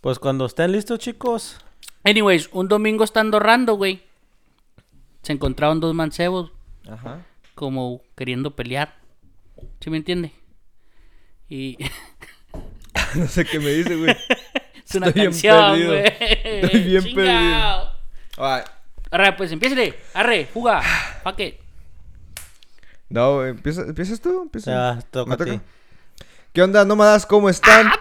Pues cuando estén listos, chicos. Anyways, un domingo estando rando, güey. Se encontraron dos mancebos Ajá. como queriendo pelear. ¿Sí me entiende? Y No sé qué me dice, güey. es una Estoy bien canción, perdido. güey. Estoy bien Chingao. Ay, Arre, pues empiécele. Arre, juga. Fuck it. No, güey, ¿empieza- ¿empiezas tú? ¿Empieza? Ya, toca ¿Me a ti. ¿Qué onda, nómadas? ¿Cómo están? ¡Ah!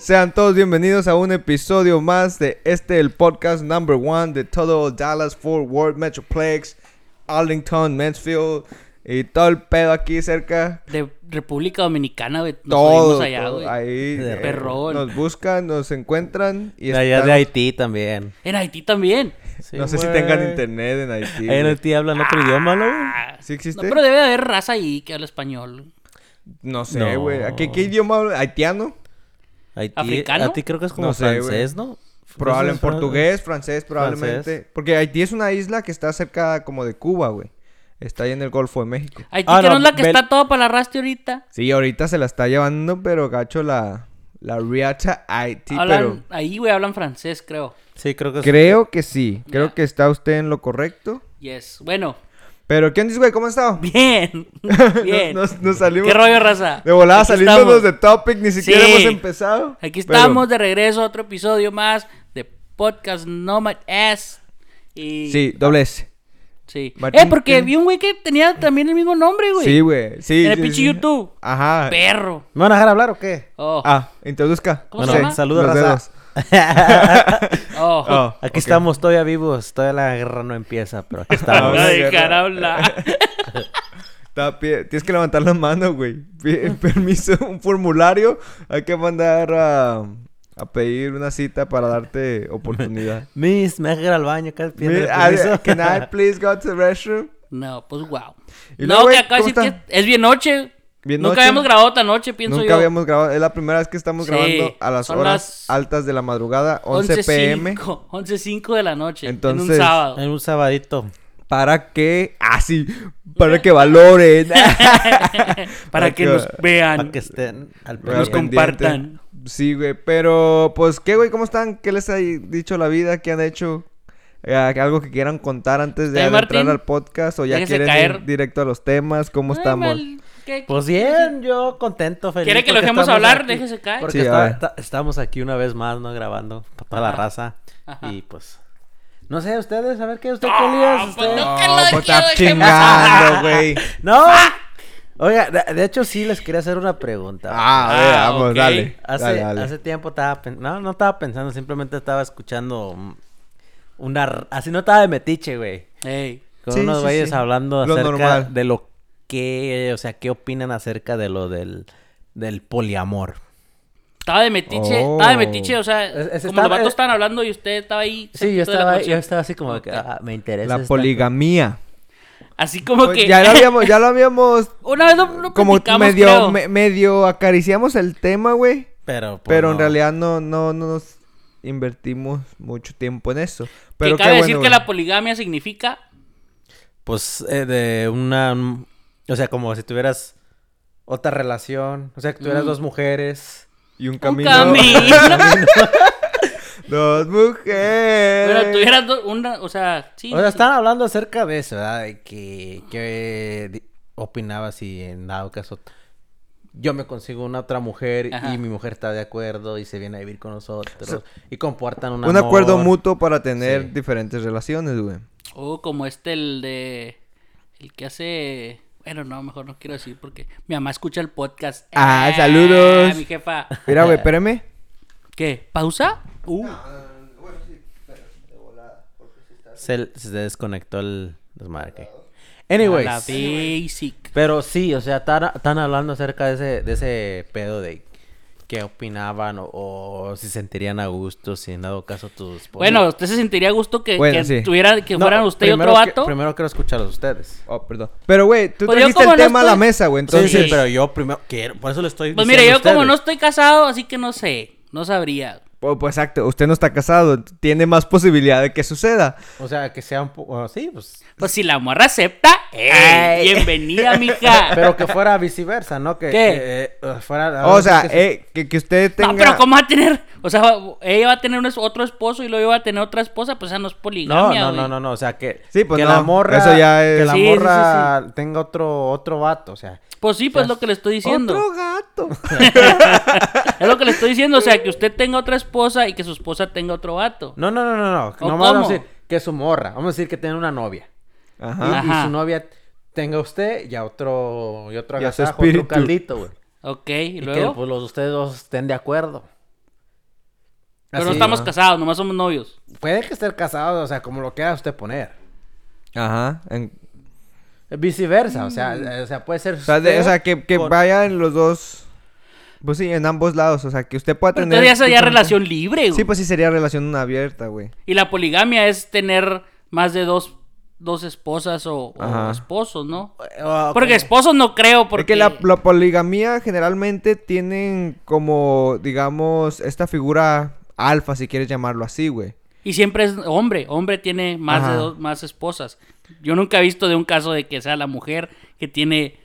Sean todos bienvenidos a un episodio más de este, el podcast number one de todo Dallas, Fort Worth, Metroplex, Arlington, Mansfield y todo el pedo aquí cerca. De República Dominicana, güey. Nos todo, allá, todo. güey. ahí De eh, perrón. nos buscan, nos encuentran y De allá están- de Haití también. En Haití también. Sí, no sé si tengan internet en Haití. Ahí en. Haití hablan otro idioma, ¿no? güey? Ah, ¿Sí existe? No, pero debe de haber raza ahí que habla español. No sé, No. güey. ¿A ¿Qué, ¿Qué idioma habla? ¿Haitiano? Haití, ¿Africano? Creo que es como No sé, güey. francés, ¿no? Probable en portugués, francés, probablemente. Francés. Porque Haití es una isla que está cerca como de Cuba, güey. Está ahí en el Golfo de México. Haití Ah, que no no, es la que Bel- está todo para la raste ahorita. Sí, ahorita se la está llevando, pero gacho la, la Riata Haití, hablan, Ahí, güey, hablan francés, creo. Sí, creo que pero... Creo que sí. Creo que está usted en lo correcto. Yes. Bueno, Pero, ¿qué onda, güey? ¿Cómo has estado? bien. bien. Nos, salimos... ¿Qué rollo, raza? De volada, Aquí saliéndonos estamos. de topic, ni siquiera Sí. hemos empezado. Aquí pero- estamos de regreso a otro episodio más de Podcast Nomad S. Y... Sí, doble S. Sí. Martín, eh, porque ¿qué? vi un güey que tenía también el mismo nombre, güey. Sí, güey. Sí, En el sí, pinche sí. YouTube. Ajá. Perro. ¿Me van a dejar hablar o qué? Oh. Ah, introduzca. ¿Cómo Bueno, se llama? saludos, Los raza. dedos. Oh. Oh, Aquí estamos todavía vivos, todavía la guerra no empieza, pero aquí estamos. Está pie- Tienes que levantar la mano, güey. Permiso, un formulario. Hay que mandar a, a pedir una cita para darte oportunidad. Miss, me deja ir al baño, acá ah, Can I please go to the restroom? No, pues wow. Y No, luego, que acá ¿cómo decir que están? es bien noche. Bien Nunca noche. habíamos grabado tan noche, pienso Nunca yo. habíamos grabado. Es la primera vez que estamos Sí, grabando a las son horas las altas de la madrugada, 11 pm. 11.05 11.05 de la noche. en Entonces- un sábado. En un sabadito. Para que. Ah, sí. Para que valoren. Para que nos vean. Para que estén al nos compartan. Sí, güey. Pero, pues, ¿qué, güey? ¿Cómo están? ¿Qué les ha dicho la vida? ¿Qué han hecho? Eh, ¿Algo que quieran contar antes de entrar al podcast? ¿O ya quieren caer. ir directo a los temas? ¿Cómo Ay, estamos? mal, ¿qué- Pues bien, yo contento, feliz. ¿Quiere que lo dejemos hablar? aquí. Déjese caer. Porque Sí, está- está- estamos aquí una vez más, ¿no? Grabando para toda la Ajá. raza. Ajá. Y pues... No sé, ustedes, a ver qué usted No, qué pues usted? no. que lo pues quiero, está dejemos chingando, güey. No. Oiga, de, de hecho sí les quería hacer una pregunta. Ah, a ver, Ah, vamos, ok. dale. Hace, dale, dale. hace tiempo estaba pen- no, no estaba pensando, simplemente estaba escuchando una así no estaba de metiche, güey. Ey. Con Sí, unos sí, güeyes sí. hablando Lo acerca normal. de lo que, o sea, qué opinan acerca de lo del del poliamor. Estaba de metiche, Oh. estaba de metiche, o sea, Es- es- como estaba- los vatos es- estaban hablando y usted estaba ahí. Sí, yo estaba, yo estaba así como que ah, me interesa La esta- poligamía. Así como Pues que. Ya lo habíamos, ya lo habíamos Una vez lo, lo como medio, creo. me- medio acariciamos el tema, güey. pero pues, Pero en realidad no, no, no nos invertimos mucho tiempo en eso. Pero que qué cabe bueno, decir que la poligamia significa. pues eh, de una o sea, como si tuvieras otra relación, o sea, que tuvieras Mm. dos mujeres. Y un Un camino. camino. Dos mujeres. Pero tuvieras do- una. O sea, sí. O sea, sí. están hablando acerca de eso, ¿verdad? De que, que di- opinaba si en dado caso yo me consigo una otra mujer Ajá. y mi mujer está de acuerdo y se viene a vivir con nosotros y comportan un Un acuerdo mutuo para tener Sí. diferentes relaciones, güey. Oh, como este, el de. El que hace. Bueno, no, mejor no quiero decir porque mi mamá escucha el podcast. Ah, Eh, saludos. Mi jefa. Mira, güey, espérame. ¿Qué? ¿Pausa? Uh. Se, se desconectó el desmadre. Anyways. La basic. Pero sí, o sea, están, están hablando acerca de ese, de ese pedo de qué opinaban o, o si sentirían a gusto, si en dado caso tus... Bueno, ¿usted se sentiría a gusto que, Bueno, que sí. tuviera, que No, fueran usted y otro que- vato? primero quiero escucharlos a ustedes. Oh, perdón. Pero, güey, tú Pues trajiste el no tema a la mesa, güey. Entonces, sí, pero yo primero quiero, por eso le estoy Pues diciendo mire, a yo como no estoy casado, así que no sé. No sabría. Pues, pues, exacto, usted no está casado, tiene más posibilidad de que suceda. O sea, que sea un poco... Sí, pues... Pues si la morra acepta. Ay. bienvenida, mija. Pero que fuera viceversa, ¿no? Que, ¿Qué? que, eh, fuera... O sea, que se- eh, que, que usted tenga... No, pero ¿cómo va a tener? O sea, ella va a tener un otro esposo y luego va a tener otra esposa, pues esa no es poligamia, no, no, no, no, o sea, que, Sí, pues que no, la morra, eso ya es- que la Sí, sí, sí, morra tenga otro, otro vato, o sea, Pues sí, pues es lo que le estoy diciendo. Otro gato. Es lo que le estoy diciendo, o sea, que usted tenga otra esposa y que su esposa tenga otro vato. no, no, no, no, no, ¿O no vamos a decir que es su morra, vamos a decir que tiene una novia, y, Ajá. y su novia tenga usted y a otro, y otro agasajo, otro espíritu. caldito, güey, Ok, y y que luego. pues los ustedes dos estén de acuerdo. Pero no estamos ¿no? casados, nomás somos novios. Puede que estén casados, o sea, como lo quiera usted poner. Ajá. en- Viceversa, o sea, eh, o sea, puede ser O sea, de- o usted sea, que, que con- vayan los dos... Pues sí, en ambos lados. O sea, que usted pueda Pero tener... entonces ya sería relación libre, güey. Sí, pues sí sería relación abierta, güey. Y la poligamia es tener más de dos, dos esposas o, o Ajá. esposos, ¿no? o- Porque como- esposos no creo, porque... Porque la, la poligamía generalmente tienen como, digamos, esta figura alfa, si quieres llamarlo así, güey. Y siempre es hombre, hombre tiene más Ajá. de dos, más esposas. Yo nunca he visto de un caso de que sea la mujer que tiene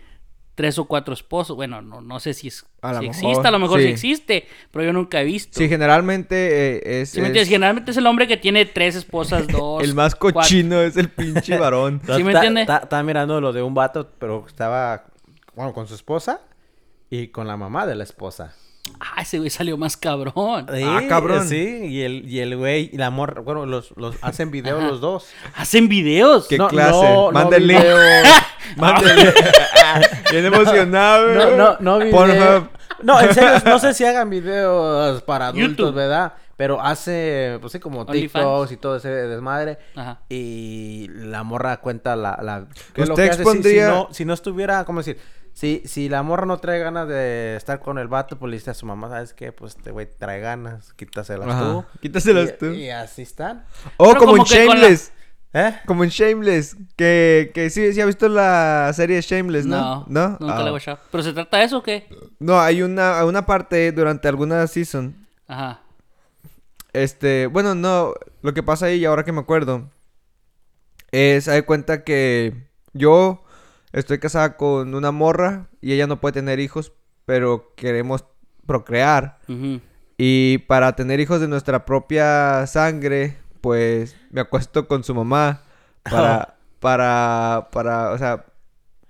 tres o cuatro esposos. Bueno, no, no sé si, es, A si existe, a lo mejor sí. sí. existe, pero yo nunca he visto. Sí, generalmente eh, es, ¿Sí me es- entiendes? Generalmente es el hombre que tiene tres esposas, dos. el más cuatro. cochino es el pinche varón. ¿Sí me Ta- entiende? ta- Estaba mirando lo de un vato, pero estaba, bueno, con su esposa y con la mamá de la esposa. Ah, ese güey salió más cabrón. Ah, cabrón. Sí, y el, y el güey y la morra, bueno, los, los hacen video Ajá. los dos. Hacen videos. ¿Qué No, clase? no, Manda no el link. video. Manda el link. Bien emocionado, No, güey. no, no video. Pornhub. No, en serio, no sé si hagan videos para adultos, YouTube. ¿verdad? Pero hace, pues sí, como. TikToks y todo ese desmadre. Ajá. Y la morra cuenta la... la que es lo ¿Usted que hace si- no, si no estuviera, ¿cómo decir? Si, si la morra no trae ganas de estar con el vato, pues le dice a su mamá, ¿sabes qué? Pues este güey trae ganas, quítaselas Ajá, tú. quítaselas Y- tú. Y así están. O Pero como, en la- Shameless. ¿Eh? Como en Shameless. Que, que sí, sí ha visto la serie Shameless, ¿no? No, nunca Ah. la he watchado. ¿Pero se trata de eso o qué? No, hay una, una parte durante alguna season. Ajá. Este, bueno, no, lo que pasa ahí, ahora que me acuerdo, es, hay cuenta que yo estoy casada con una morra y ella no puede tener hijos, pero queremos procrear. Y para tener hijos de nuestra propia sangre, pues me acuesto con su mamá para, para, para, o sea,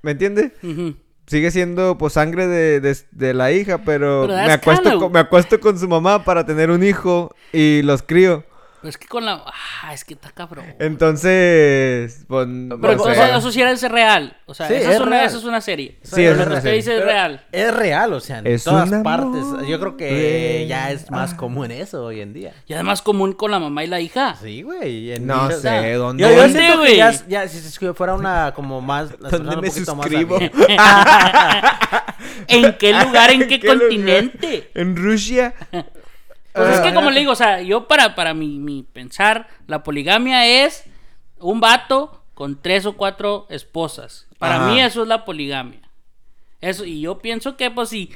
¿me entiende? Ujú. Sigue siendo pues sangre de, de- de la hija, pero, Pero me acuesto, con, me acuesto con su mamá para tener un hijo y los crío. Pero es que con la... Ah, es que está cabrón. Entonces, pues, Pero no eso sí era ese real. O sea, Sí, eso, es es una, real. eso es una serie. Sí, Pero es lo una que usted serie. dice es real. Es real, o sea, en Es todas partes. amor Yo creo que ya es más común eso hoy en día. Y además común con la mamá y la hija. Sí, güey. No sé, ¿dónde? Yo, yo ¿Dónde, siento güey? que ya, ya si si fuera una como más... las ¿Dónde personas un me más suscribo? ¿En qué lugar? ¿En qué, qué lugar? continente? En Rusia. Pues es que Ah. como le digo, o sea, yo para, para mi, mi pensar, la poligamia es un vato con tres o cuatro esposas. Para Ajá. mí eso es la poligamia. Eso, y yo pienso que pues si,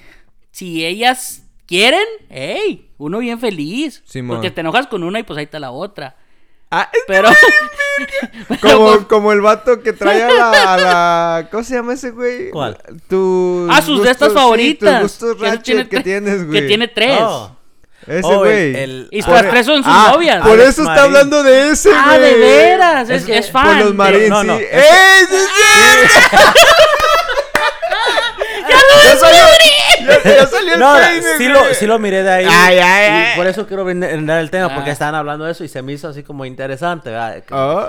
si ellas quieren, hey, uno bien feliz. Simón. porque te enojas con una y pues ahí está la otra. Ah, es Pero... pero, como, pues, como el vato que trae a la, a la- ¿Cómo se llama ese güey? ¿Cuál? Tus ah, sus de estas gustos- sí, favoritas. tus gustos Que tiene que tienes, güey. Que tiene tres. Oh. Ese Oh, güey. el- Y ah, las tres son sus Ah, novias. Por Alex eso está Marín. hablando de ese, güey. Ah, de veras. Es, Es es Por fan. los de- Marín, no, sí. no. ¡Ey! ¡Sí es cierto! ¡Ya salió! ¡Ya, ya salió el No, peine, sí lo, sí lo miré de ahí. Ay, ay, y por eso quiero vender el tema, porque Ah. estaban hablando de eso y se me hizo así como interesante, Oh,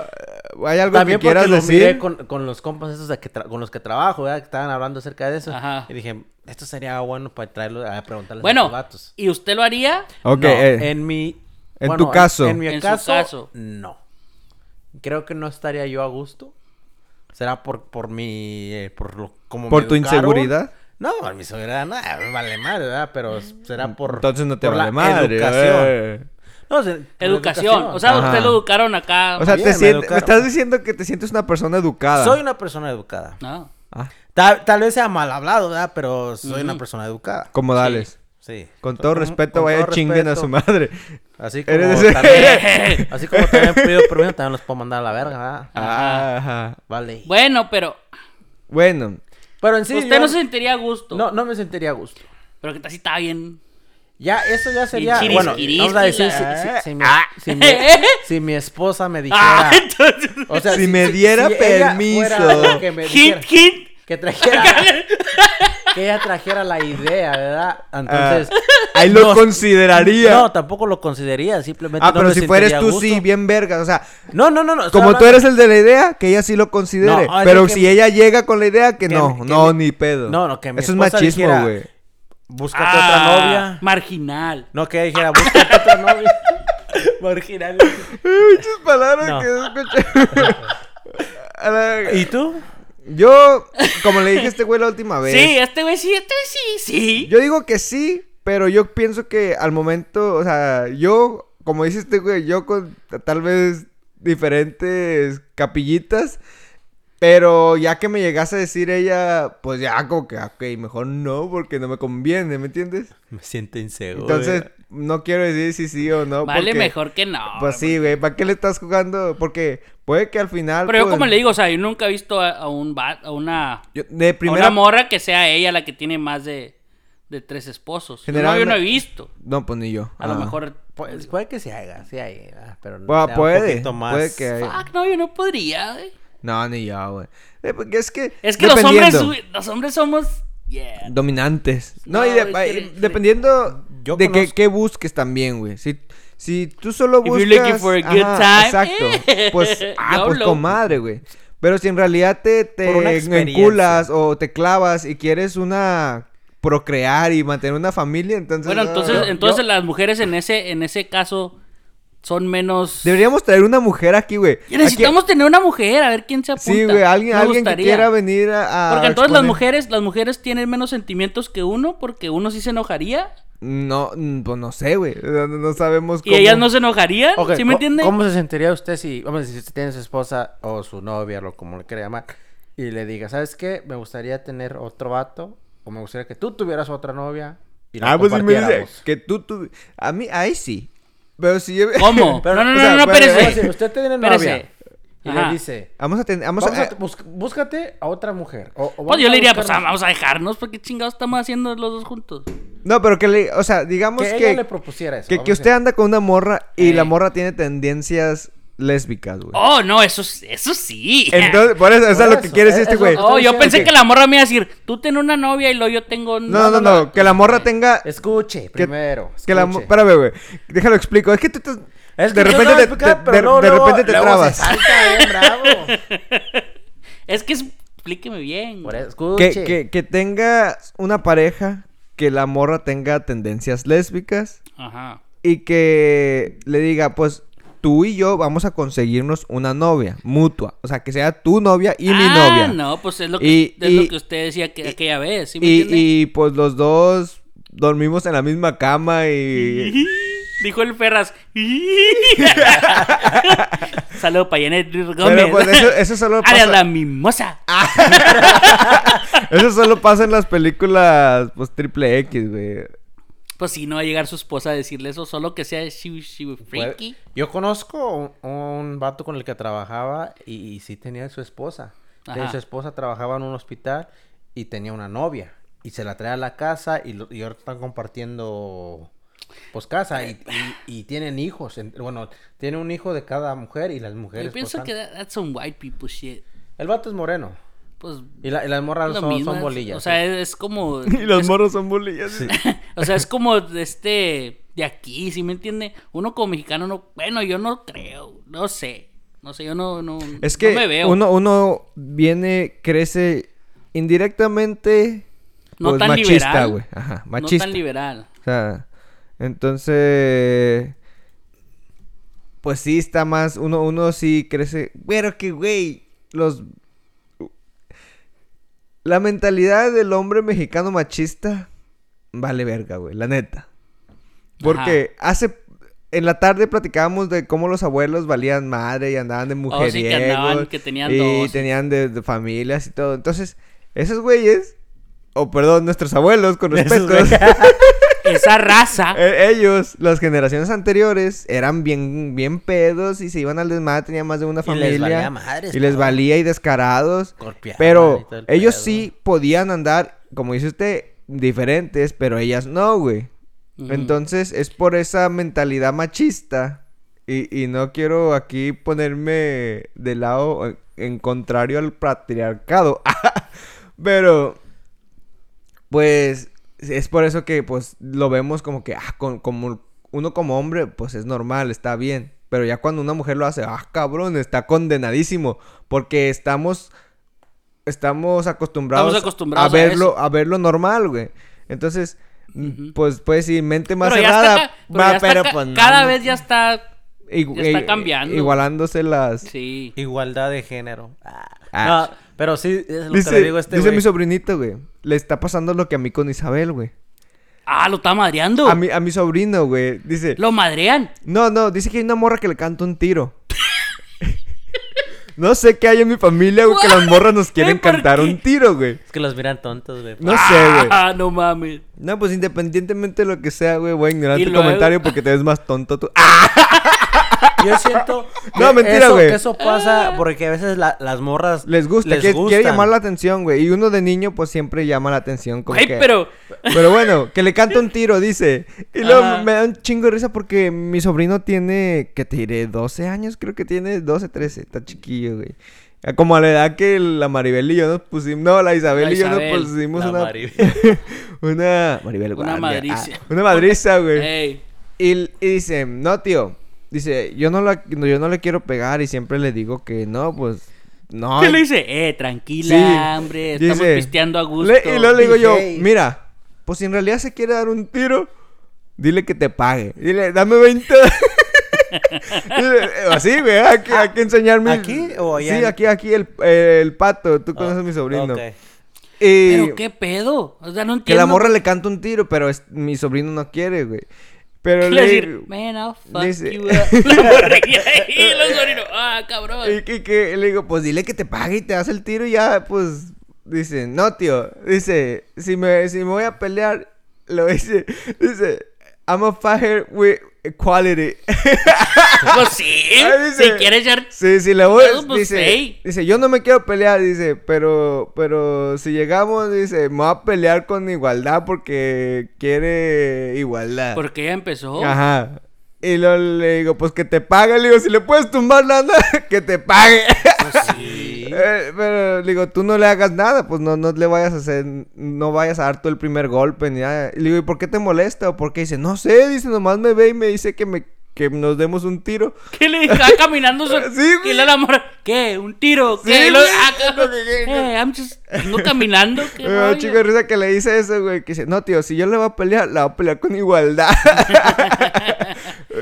¿Hay algo También que quieras porque lo miré con, con los compas esos de que tra- con los que trabajo, ¿verdad? Que estaban hablando acerca de eso. Ajá. Y dije, esto sería bueno para traerlo a preguntarles a Bueno, los vatos. ¿y usted lo haría? Ok, No, eh, en mi... en tu caso. En, mi En su caso, caso. no. Creo que no estaría yo a gusto. ¿Será por, por mi... eh, por lo, como me ¿Por tu educaron? inseguridad? No, mi inseguridad, nada, me vale madre, ¿verdad? Pero será por... Entonces no te por vale la madre. Educación. eh. No, se- Educación. O sea, Ajá. usted lo educaron acá. O sea, Bien, te me sientes- me estás diciendo que te sientes una persona educada. Soy una persona educada. no. Ah, Tal, tal vez sea mal hablado, ¿verdad? Pero soy una persona educada. como dales. Sí. Con todo Con- respeto, con vaya todo chinguen a su madre. Así como, Eres ese- también, así como también pido permiso, también los puedo mandar a la verga, ¿verdad? Ajá. Ajá. Vale. Bueno, pero Bueno, Pero en sí, usted yo- no se sentiría a gusto. no, no me sentiría a gusto. Pero que si está bien. Ya, eso ya sería. chiris, Bueno, chiris, vamos a decir, si, la- si- si mi, Ah. si mi- si mi esposa me dijera. Ah, entonces. o sea, Si me diera permiso. que me dijera- Hint, hint. que trajera. que ella trajera la idea, ¿verdad? Entonces. ah, ahí lo no- consideraría. No, tampoco lo consideraría, simplemente. ah, no pero me si fueres tú, sí, bien vergas. O sea, No, no, no, no. como tú eres el de la idea, que ella sí lo considere. No, pero si ella llega con la idea, que, que no, que no, ni pedo. No, no, que mi Eso es machismo, güey. Búscate Ah, otra novia. Marginal. No, que ella dijera, búscate otra novia. Marginal. Muchas palabras No. que escuché. ¿Y tú? Yo, como le dije a este güey la última vez. Sí, este güey sí, este güey sí, sí. Yo digo que sí, pero yo pienso que al momento, o sea, yo, como dice este güey, yo con tal vez diferentes capillitas, pero ya que me llegase a decir ella, pues ya como que, ok, mejor no, porque no me conviene, ¿me entiendes? Me siento inseguro. Entonces, no quiero decir si sí o no. vale porque, mejor que no. Pues sí, güey, ¿para qué le estás jugando? Porque puede que al final... Pero yo pues, como le digo, o sea, yo nunca he visto a, a un a una, yo- de a primera... una morra que sea ella la que tiene más de, de tres esposos. No, yo no he visto. No, pues ni yo. A lo Ah. mejor... Pues, puede que se haga, sí hay, ah, pero no Bueno, puede, un más. puede que haya. Fuck, no, yo no podría, güey. No, ni yo, güey. Eh, porque Es que... Es que los hombres, los hombres somos... Yeah. Dominantes. No, No, y de- es que- ay, es que- dependiendo Yo de qué, conozco- qué busques también, güey. Si, si tú solo If you're buscas... looking for a good time, Exacto. eh, Pues, ah, pues comadre, güey. Pero si en realidad te, te enculas o te clavas y quieres una... Procrear y mantener una familia, entonces... Bueno, ah, entonces, yo- entonces las mujeres en ese, en ese caso son menos... Deberíamos traer una mujer aquí, güey. Necesitamos tener una mujer, a ver quién se apunta. Sí, güey, alguien, Me alguien que quiera venir a... a Porque entonces las mujeres, las mujeres tienen menos sentimientos que uno, porque uno sí se enojaría. No, mm, pues no sé, güey. No, no sabemos Y cómo... ellas no se enojarían, Ok, ¿sí me co- entiende? ¿Cómo se sentiría usted si, vamos a decir, si usted tiene su esposa o su novia, lo como le quiera llamar, y le diga, ¿sabes qué? Me gustaría tener otro vato, o me gustaría que tú tuvieras otra novia y Ah, pues sí me dice compartiéramos". que tú, tú... A mí, ahí sí. Pero si yo... ¿Cómo? Pero, no, no, o no, sea, no, a espérese. decir, usted tiene Espérese. novia y Ajá. le dice, Vamos a tener... Vamos vamos a... a, bus- búscate a otra mujer. O, o Pues yo le diría, pues buscar- ah, vamos a dejarnos, porque chingados estamos haciendo los dos juntos. No, pero que le... O sea, digamos que, que... ella le propusiera eso. Que, usted anda con una morra y Eh. la morra tiene tendencias lésbicas, güey. Oh, no, eso, eso sí. Entonces, por eso, eso Por es lo que quiere decir este güey. Oh, yo pensé que la morra me iba a decir, tú ten una novia y luego yo tengo... No, no, no, que la morra tenga... Escuche, primero. Que la... Espérame, güey. Déjalo explico. Es que tú... te- Es de que yo repente te explicar, te- pero de, luego- de repente te luego trabas. Se salta, bien bravo. Es que es- explíqueme bien. Por eso, escuche. Que, que, que tenga una pareja que la morra tenga tendencias lésbicas Ajá. y que le diga, pues tú y yo vamos a conseguirnos una novia mutua. O sea, que sea tu novia y mi Ah, novia. no, pues es lo que, Y- es y- lo que usted decía que, aquella vez, ¿sí me y, entiende? y pues los dos dormimos en la misma cama y... Dijo el Ferraz. Saludos para Janet Gómez. Pero pues eso, eso solo Arias la pasa... mimosa. Eso solo pasa en las películas pues triple X, güey. Pues si no va a llegar su esposa a decirle eso, solo que sea Puede- freaky. Yo conozco un, un vato con el que trabajaba y, y sí tenía su esposa. Ajá. Su esposa trabajaba en un hospital y tenía una novia. Y se la trae a la casa y, lo- y ahora están compartiendo pues casa y, y- y tienen hijos. En- Bueno, tiene un hijo de cada mujer y las mujeres. Yo pues, pienso están- que that- that's some white people shit. El vato es moreno. Pues Y, la- y las morras son, mismo. son es- bolillas. O sea, sí. es, es como. Y los es- morros son bolillas. O sea, es como de este. De aquí, ¿sí me entiende? Uno como mexicano no. Bueno, yo no creo. No sé. No sé, yo no. no Es que no me veo. uno, uno viene, crece indirectamente No pues, tan machista, liberal. güey. Ajá, No machista. tan liberal. O sea, entonces pues sí está más uno uno sí crece, pero que güey, los la mentalidad del hombre mexicano machista vale verga, güey, la neta. Porque hace en la tarde platicábamos de cómo los abuelos valían madre y andaban de Oh, sí, que andaban, mujeriegos que tenían y dos. tenían de, de familias y todo. Entonces, esos güeyes o perdón, nuestros abuelos con Esos respeto. esa raza. Eh, ellos, las generaciones anteriores, eran bien, bien pedos y se iban al desmadre, tenían más de una Y familia. les valía madres, y les valía y descarados. Pero el ellos pedo. sí podían andar, como dice usted, diferentes, pero ellas no, güey. Ujú. Entonces es por esa mentalidad machista. Y, y no quiero aquí ponerme de lado en, en contrario al patriarcado. pero, pues, es por eso que pues lo vemos como que, ah, con- como uno como hombre, pues es normal, está bien. Pero ya cuando una mujer lo hace, ah, cabrón, está condenadísimo. Porque estamos, estamos acostumbrados, Estamos acostumbrados a a verlo, a, verlo normal, güey. Entonces, mm, Ujú. pues puedes decir, mente más Pero ya cerrada. está, pero va, ya está pero, pues, cada no. vez ya está. Igu- ya está cambiando. Igualándose las... Sí. Igualdad de género. Ah. Ah. Pero sí, es lo Dice, que le digo a este dice güey. mi sobrinito, güey. Le está pasando lo que a mí con Isabel, güey. Ah, lo está madreando. A mi, a mi sobrino, güey. Dice... Lo madrean. No, no, dice que hay una morra que le canta un tiro. no sé qué hay en mi familia, güey, que las morras nos quieren ¿por cantar qué? un tiro, güey. Es que los miran tontos, güey. No sé, güey. Ah, no mames. No, pues independientemente de lo que sea, güey, voy a ignorar tu luego- comentario porque te ves más tonto tú. ¡Ah! Yo siento. No, que mentira, eso- güey. Que eso pasa porque a veces la- las morras. Les gusta, les quiere, llamar la atención, güey. Y uno de niño, pues siempre llama la atención. Como que... pero. Pero bueno, que le canta un tiro, dice. Y luego Ajá. me da un chingo de risa porque mi sobrino tiene, que te diré, 12 años, creo que tiene 12, 13. Está chiquillo, güey. Ah, Como a la edad que la Maribel y yo nos pusimos. No, la Isabel La y yo nos pusimos la una. Maribel. una. Maribel, Una guardia. madriza. Ah, una madriza, güey. Ey. Y, y dice, no, tío. Dice, yo no, la, no, yo no le quiero pegar y siempre le digo que no, pues. No. ¿Qué le dice? Eh, tranquila, Sí. hombre. Estamos Dice, pisteando a gusto. Le- y luego le digo yo, mira, pues si en realidad se quiere dar un tiro, dile que te pague. Dile, dame 20. Dile, eh, Así, güey, hay que, hay que enseñarme. ¿Aquí o allá Sí, aquí, aquí, el, el pato. Tú conoces a mi sobrino. Ok. Y Pero qué pedo. O sea, no que entiendo. la morra le canta un tiro, pero es- mi sobrino no quiere, güey. Pero ¿Qué le decir? Man, I'll fuck dice- you up. Ahí, los. Ah, cabrón. Y que, que le digo, pues dile que te pague y te das el tiro y ya, pues. Dice, no, tío. Dice, si me, si me voy a pelear, lo dice. Dice, I'm a fighter with equality. Pues sí. Dice- si quieres echar. sí, sí, le voy. Pues, pues, dice, hey. dice, yo no me quiero pelear, dice, pero, pero si llegamos, dice, me voy a pelear con igualdad porque quiere igualdad. Porque ya empezó. Ajá. Y luego le digo, pues que te pague, le digo, si le puedes tumbar nada, que te pague. Sí. Eh, pero le digo, tú no le hagas nada, pues no, no le vayas a hacer, no vayas a dar tú el primer golpe ni nada. Y le digo, ¿y por qué te molesta? ¿O por qué? Dice, no sé, dice, nomás me ve y me dice que me que nos demos un tiro. ¿Qué le está caminando? Su... Sí, güey. Y la morra. ¿Qué? ¿Un tiro? ¿Qué? Sí, ah, cabrón. Eh, I'm just. Ando caminando. ¿Qué Me da un rollo? chico de risa que le dice eso, güey, que dice, no, tío, si yo le voy a pelear, la voy a pelear con igualdad.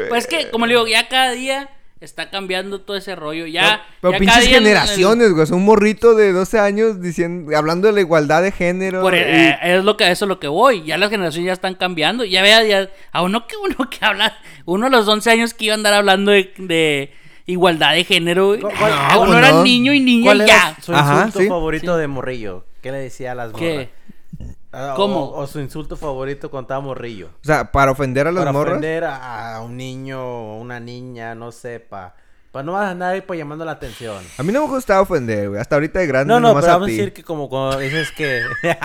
Pues que, como le digo, ya cada día está cambiando todo ese rollo. Ya. Pero ya pinches generaciones, güey, sea, un morrito de 12 años diciendo, hablando de la igualdad de género. Por, y- eh, es lo que eso es lo que voy. Ya las generaciones ya están cambiando. Ya vea, ya, a uno que uno que habla, uno a los 11 años que iba a andar hablando de, de igualdad de género. güey. ¿Cu- cuál- Ah, pues uno era no. niño y niña ¿Cuál y era ya. su Ajá, insulto sí. favorito de morrillo? ¿Qué le decía a las morras? Ah, ¿Cómo? O, o su insulto favorito cuando estaba morrillo. O sea, para ofender a las Para morras. ofender a, a un niño o una niña, no sé, pa... Para no vas a andar ahí pues llamando la atención. A mí no me gustaba ofender, güey. Hasta ahorita de grande. No, no, nomás pero a vamos a decir que como cuando dices que...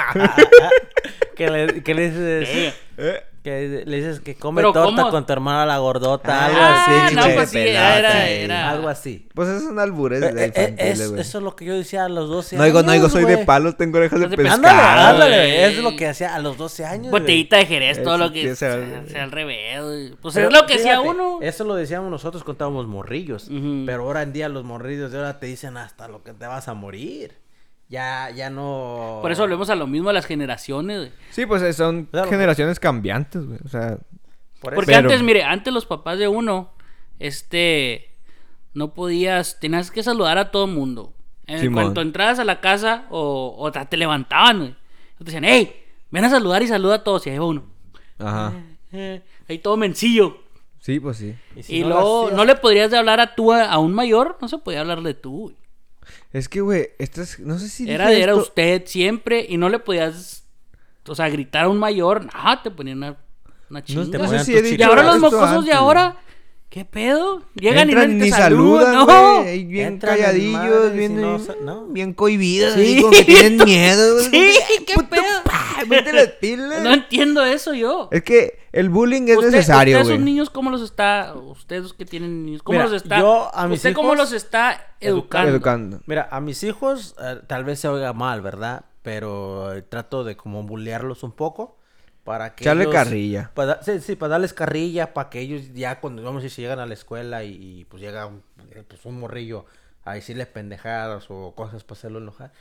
que, le, que le dices... Eh, Que le dices que come Pero torta ¿cómo? con tu hermana la gordota, Ah, algo así. no, pues sí, Pelota, era- era- Algo así. Pues esos son albures Eh, de eh, eh, infantiles, es- eso es lo que yo decía a los 12 No años. digo, no digo, soy de güey. palos, tengo orejas de de pescado. Ándale, ándale. Es lo que hacía a los 12 años. Botellita de Jerez, todo Eso lo que sea, sea, sea al revés. Pues Pero es lo que hacía uno. Eso lo decíamos nosotros cuando estábamos morrillos. Ujú. Pero ahora en día los morrillos de ahora te dicen hasta lo que te vas a morir. Ya, ya no. Por eso volvemos a lo mismo a las generaciones. güey. Sí, pues eh, son Claro. generaciones cambiantes, güey. O sea, Por eso. Porque Pero- antes, mire, antes los papás de uno, este, no podías, tenías que saludar a todo mundo. En Simón. cuanto entrabas a la casa o, o te levantaban, güey. Te decían, hey, ven a saludar y saluda a todos. Y ahí va uno. ajá. Eh, ahí todo mencillo. Sí, pues sí. si y no luego, hacías- no le podrías de hablar a tú a, a un mayor, no se podía hablar de tú. güey. Es que, güey, esto es. No sé si. Era, era esto- usted siempre y no le podías, o sea, gritar a un mayor. Ah, te ponían a Una No chinga. te No sé si he dicho y ahora los mocosos de ahora, ¿qué pedo? Llegan Entran y no ni te saludan. saludan, no. Bien Entran calladillos, bien, no no. bien cohibidos. Sí. como que tienen miedo. Sí, qué "Puto, pedo". pa, Mete las pilas. No entiendo eso yo. Es que el bullying es Usted- necesario, güey. sus niños, ¿cómo los está? Ustedes que tienen niños, ¿cómo Mira, los está? yo a mis ¿Usted cómo hijos los está educando? Educando. Mira, a mis hijos eh, tal vez se oiga mal, ¿verdad? Pero eh, trato de como bullearlos un poco para que Echarle ellos- carrilla. Para, sí, sí, para darles carrilla, para que ellos ya cuando, vamos a si llegan a la escuela y, y, pues llega un, pues, un morrillo a decirles pendejadas o cosas para hacerlo enojar,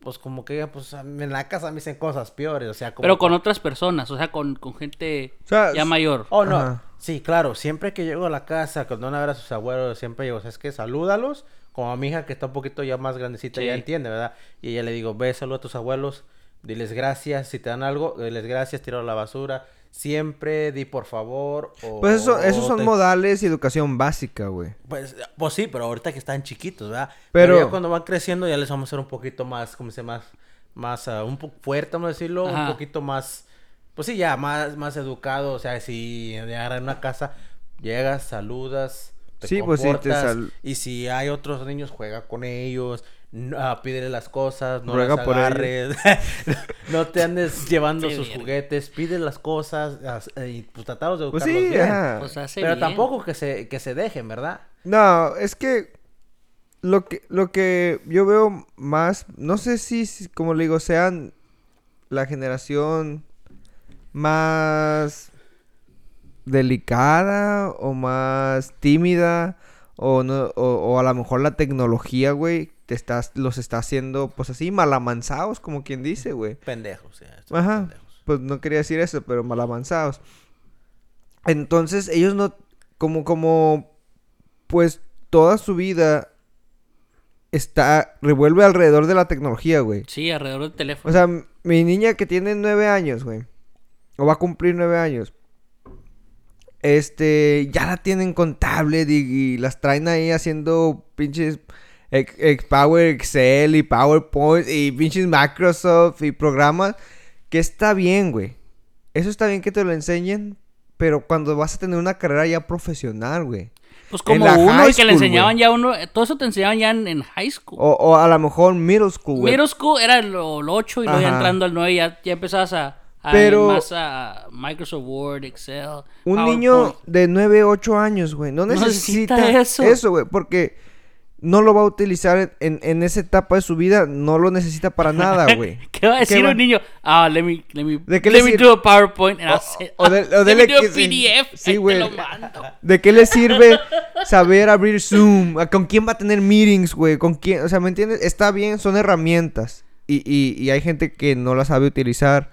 pues como que pues en la casa me dicen cosas peores, o sea, como... Pero con otras personas, o sea, con, con gente O sea, ya mayor. Oh, no. Ajá. Sí, claro. Siempre que llego a la casa, cuando van a ver a sus abuelos, siempre digo, ¿sabes qué? Salúdalos. Como a mi hija que está un poquito ya más grandecita, Sí. ya entiende, ¿verdad? Y ella le digo, ve, saluda a tus abuelos, diles gracias. Si te dan algo, diles gracias, tira a la basura. Siempre di por favor. O, Pues eso, esos son te- modales y educación básica, güey. Pues, pues sí, pero ahorita que están chiquitos, ¿verdad? Pero- Pero, ya cuando van creciendo ya les vamos a hacer un poquito más, ¿cómo se llama? Más, ah, un poco fuerte, vamos a decirlo, Ajá. un poquito más, pues sí, ya más, más educado, o sea, si llegar en una casa, llegas, saludas, te Sí, pues sí, te comportas, sal- y si hay otros niños, juega con ellos, ah, pídele las cosas, no Ruega las agarres, no te andes llevando sus bien. juguetes, pide las cosas, as- eh, y pues tratarlos de Pues educarlos sí, bien. ajá. Pues hace Pero bien. tampoco que se, que se dejen, ¿verdad? No, es que lo que lo que yo veo más, no sé si, si, como le digo, sean la generación más delicada o más tímida o no o, o a lo mejor la tecnología, güey, te estás los está haciendo pues así malamanzados, como quien dice, güey. Pendejos, ya, Ajá. pendejos. Pues no quería decir eso, pero mal avanzados. Entonces, ellos no. Como, como. Pues toda su vida. Está. Revuelve alrededor de la tecnología, güey. Sí, alrededor del teléfono. O sea, mi niña que tiene nueve años, güey. O va a cumplir nueve años. Este. Ya la tienen con tablet y, y las traen ahí haciendo pinches. Power Excel y PowerPoint y pinches Microsoft y programas. Que está bien, güey. Eso está bien que te lo enseñen. Pero cuando vas a tener una carrera ya profesional, güey. pues en como la uno high y que le enseñaban ya uno, todo eso te enseñaban ya en, en high school. O, o a lo mejor middle school, güey. Middle school era lo, lo 8 y luego ya entrando al 9 ya, ya empezabas a, a Pero- más a Microsoft Word, Excel. Un PowerPoint. niño de 9, 8 años, güey. No No necesita, necesita eso. eso. güey. Porque no lo va a utilizar en, en esa etapa de su vida. No lo necesita para nada, güey. ¿Qué va a decir va- un niño? Ah, let me, let me, ¿De qué let le me do a PowerPoint and I'll O- say- o de- o let dele me do a. PDF. Sí, ahí te güey. lo mando. ¿De qué le sirve saber abrir Zoom? ¿A ¿Con quién va a tener meetings, güey? ¿Con quién? O sea, ¿me entiendes? Está bien, son herramientas. Y, y, y hay gente que no las sabe utilizar.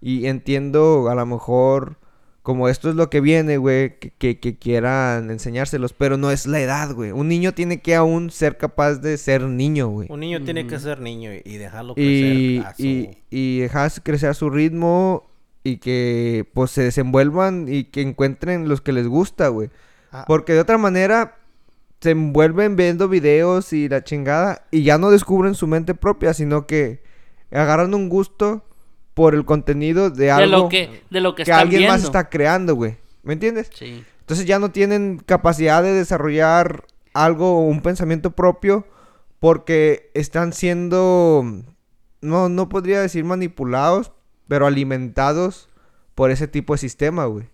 Y entiendo, a lo mejor, como esto es lo que viene, güey, que, que, que quieran enseñárselos. Pero no es la edad, güey. Un niño tiene que aún ser capaz de ser niño, güey. Un niño tiene que ser niño y, y dejarlo crecer Y, a su... y, y dejar crecer a su ritmo y que pues se desenvuelvan y que encuentren los que les gusta, güey. Ah, Porque de otra manera se envuelven viendo videos y la chingada y ya no descubren su mente propia, sino que agarran un gusto por el contenido de De algo lo que, de lo que, que están alguien viendo. más está creando, güey. ¿Me entiendes? Sí. Entonces ya no tienen capacidad de desarrollar algo o un pensamiento propio porque están siendo, no, no podría decir manipulados, pero alimentados por ese tipo de sistema, güey.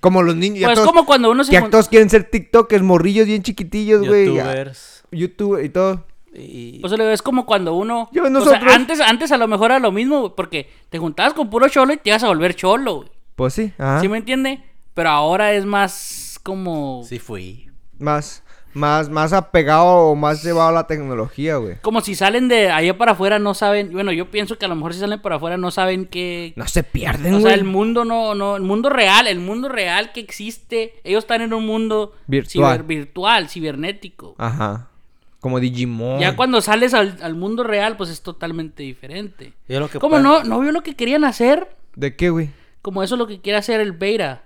Como los niños, Pues todos, como cuando uno se... mon- todos quieren ser TikTokers, morrillos bien chiquitillos, güey. ya- youtubers YouTube y todo. Y... Pues es como cuando uno... Yo, o sea, nosotros- antes, antes a lo mejor era lo mismo, porque te juntabas con puro cholo y te ibas a volver cholo, güey. Pues sí, ajá. ¿Sí me entiende? Pero ahora es más como... sí fui. Más, más, más apegado o más llevado a la tecnología, güey. Como si salen de allá para afuera no saben... Bueno, yo pienso que a lo mejor si salen para afuera no saben que... No se pierden, O güey. sea, el mundo no, no, el mundo real, el mundo real que existe, ellos están en un mundo Virtual. ciber- virtual, cibernético. Ajá. Como Digimon. Ya cuando sales al, al mundo real, pues es totalmente diferente. Y es lo que ¿Cómo pasa- no? ¿No vio lo que querían hacer? ¿De qué, güey? Como eso es lo que quiere hacer el beta.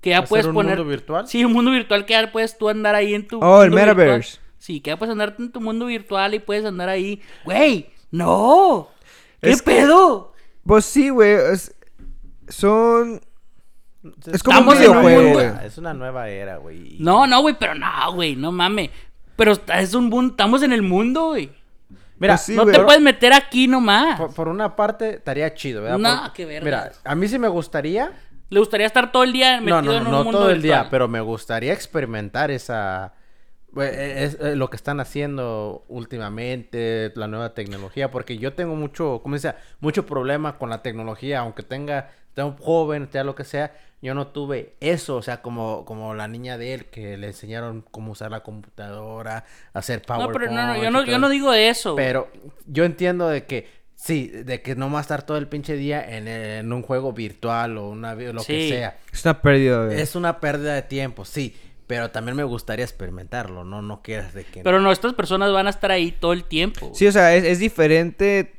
Que ya ¿Hacer puedes un poner... mundo virtual? Sí, un mundo virtual que ya puedes tú andar ahí en tu... Oh, el virtual. metaverse. Sí, que ya puedes andar en tu mundo virtual y puedes andar ahí. Güey, no. ¿Qué Es que- pedo? Pues sí, güey. es- Son. Es como un Estamos en un videojuego, güey. Es una nueva era, güey. No, no, güey, pero no, güey, no mames. Pero es un mundo, estamos en el mundo, güey. Mira, Pues sí, no güey. te pero- puedes meter aquí nomás. por, por una parte estaría chido, ¿verdad? No, Por- qué verga. Mira, a mí sí me gustaría. Le gustaría estar todo el día metido No, no, en un no mundo todo el día, virtual. pero me gustaría experimentar esa. eh, Es, eh, lo que están haciendo últimamente, la nueva tecnología, porque yo tengo mucho, ¿cómo se dice? Mucho problema con la tecnología, aunque tenga, tenga joven, sea lo que sea, yo no tuve eso, o sea, como, como la niña de él, que le enseñaron cómo usar la computadora, hacer No, PowerPoint. pero no, no, yo no, yo no digo de eso. pero yo entiendo de que, sí, de que no va a estar todo el pinche día en, en un juego virtual o una, lo que Sí. sea. Es una pérdida, güey. Es una pérdida de tiempo, sí. Pero también me gustaría experimentarlo, no, no quieras de que... Pero no, estas personas van a estar ahí todo el tiempo. Sí, o sea, es, es diferente,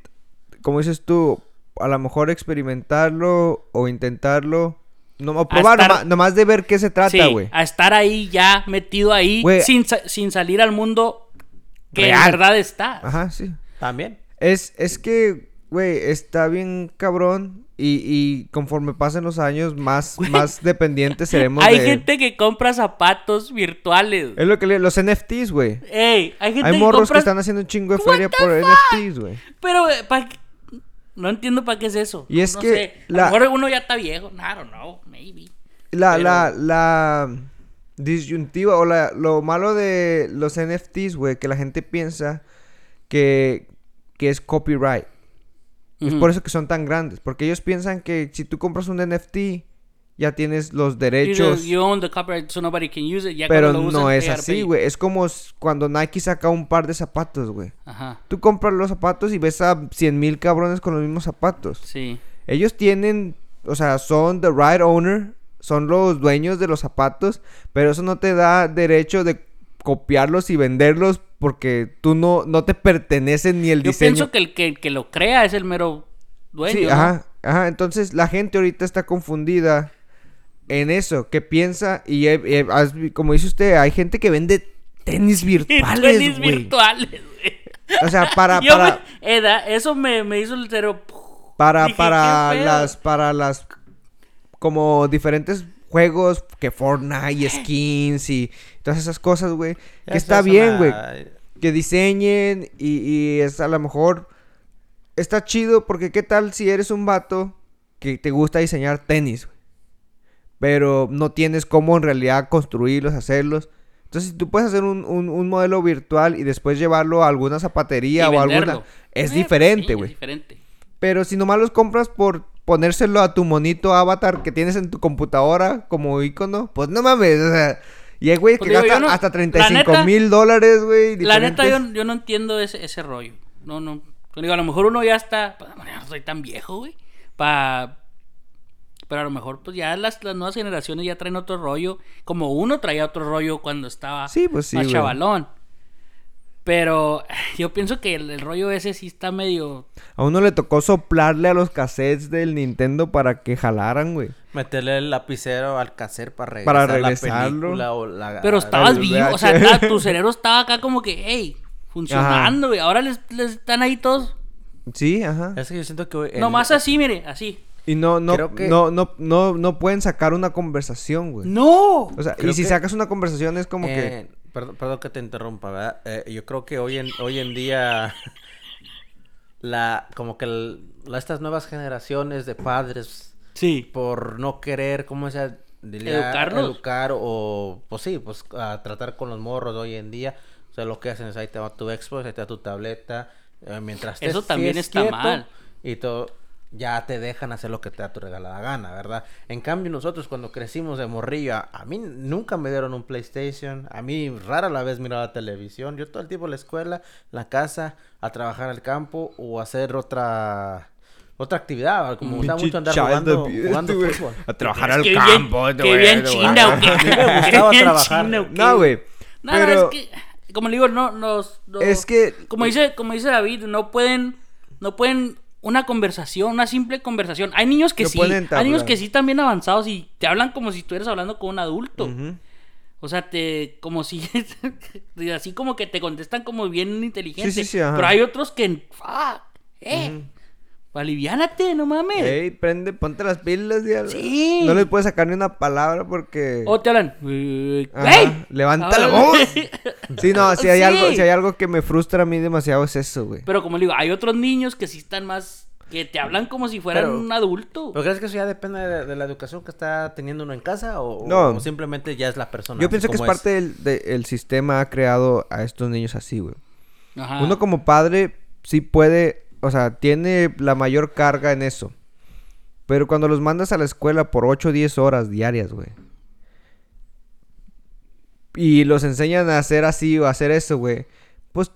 como dices tú, a lo mejor experimentarlo o intentarlo. No, o probar, estar- nomás, nomás de ver qué se trata, güey. a estar ahí ya metido ahí Güey. sin, sin salir al mundo que Real. en verdad está. Ajá, sí. También. Es, es que, güey, está bien cabrón y, y conforme pasen los años, más, más dependientes seremos Hay de... gente que compra zapatos virtuales. Es lo que le... Los NFTs, güey. Ey, hay gente Hay que morros compra... que están haciendo un chingo de feria por NFTs, güey. Pero, eh, ¿pa' qué? No entiendo para qué es eso. Y es No que sé. la- A lo mejor uno ya está viejo. I don't know, maybe. La, Pero- la, la disyuntiva o la, lo malo de los NFTs, güey, que la gente piensa que, que es copyright. Es por eso que son tan grandes. Porque ellos piensan que si tú compras un NFT, ya tienes los derechos. you own the copyright so nobody can use it. Ya pero lo usan, no es así, güey. Es como cuando Nike saca un par de zapatos, güey. Ajá, Tú compras los zapatos y ves a 100 mil cabrones con los mismos zapatos. sí. Ellos tienen, o sea, son the right owner, son los dueños de los zapatos, pero eso no te da derecho de copiarlos y venderlos porque tú no, no te pertenecen ni el Yo diseño. pienso que el que, que lo crea es el mero dueño. Sí, ¿no? ajá, ajá. Entonces la gente ahorita está confundida en eso, que piensa y has vi- como dice usted, hay gente que vende tenis virtuales, Tenis güey. virtuales, güey. O sea, para Yo para me- Eda, eso me, me hizo el cerebro. para Dije, para las para las como diferentes juegos que Fortnite y skins y todas esas cosas, güey. Que está es bien, una- güey. Que diseñen y, y es a lo mejor está chido porque qué tal si eres un vato que te gusta diseñar tenis, güey. Pero no tienes cómo en realidad construirlos, hacerlos. Entonces, si tú puedes hacer un, un- un modelo virtual y después llevarlo a alguna zapatería y o venderlo. alguna... Es Eh, diferente, sí, güey. Es diferente. Pero si nomás los compras por ponérselo a tu monito avatar que tienes en tu computadora como icono, pues no mames, o sea... Y hay güey que Pues digo, gasta no- hasta la 35 neta- mil dólares, güey. La neta, yo, yo no entiendo ese, ese rollo. No, no. Digo, a lo mejor uno ya está. Pues, no soy tan viejo, güey. Pa... Pero a lo mejor, pues ya las, las nuevas generaciones ya traen otro rollo. Como uno traía otro rollo cuando estaba Sí, pues sí, más güey. chavalón. Pero yo pienso que el, el rollo ese sí está medio. A uno le tocó soplarle a los cassettes del Nintendo para que jalaran, güey. Meterle el lapicero al cassette para regresar Para la regresarlo. película o la... Pero la- estabas vivo, o sea, tu cerebro estaba acá como que, hey, funcionando, güey. Ahora les, les están ahí todos. Sí, ajá. Es que yo siento que... el- Nomás así, mire, así. Y no, no, que- no, no, no, no pueden sacar una conversación, güey. ¡No! O sea, Creo y si que- sacas una conversación es como que... Eh, perdón, perdón que te interrumpa, ¿verdad? Eh, yo creo que hoy en, hoy en día... La, como que el- la- estas nuevas generaciones de padres Sí. por no querer, ¿cómo se Educarlos. Educar o, pues sí, pues a tratar con los morros de hoy en día. O sea, lo que hacen es ahí te va tu Xbox, ahí te va tu tableta. eh, mientras Eso también está quieto, mal. Y todo, ya te dejan hacer lo que te da tu regalada gana, ¿verdad? En cambio, nosotros cuando crecimos de morrillo, a, a mí nunca me dieron un PlayStation. A mí rara la vez miraba televisión. Yo todo el tiempo en la escuela, la casa, a trabajar al campo o a hacer otra... Otra actividad, como me gustaba mucho andar jugando, abuse, jugando fútbol. A trabajar al que bien- campo. bien güey. china, ¿o qué? A mí me gustaba bien trabajar. No, güey. No, pero no, es que, como le digo, no, nos, no- es que... como dice, como dice David, no pueden, no pueden una conversación, una simple conversación. Hay niños que sí, hay niños que sí bien avanzados y te hablan como si estuvieras hablando con un adulto. O sea, te, como si, así como que te contestan como bien inteligente. Sí, sí, sí, ajá. Pero hay otros que, fuck, eh. Aliviánate, no mames. Ey, prende, ponte las pilas, ya. Sí. No les puedes sacar ni una palabra porque. O te hablan. "Eh, Ajá, ¡Ey! Levanta la Ahora- voz. Sí, no, si hay Sí. algo, si hay algo que me frustra a mí demasiado es eso, güey. Pero como le digo, hay otros niños que sí están más. que te hablan como si fueran Pero- un adulto. ¿Pero crees que eso ya depende de, de la educación que está teniendo uno en casa o, o- No. o simplemente ya es la persona? Yo pienso que es parte del de- el sistema ha creado a estos niños así, güey. Ajá. Uno como padre sí puede, o sea, tiene la mayor carga en eso. Pero cuando los mandas a la escuela por 8 o 10 horas diarias, güey. Y los enseñan a hacer así o a hacer eso, güey. Pues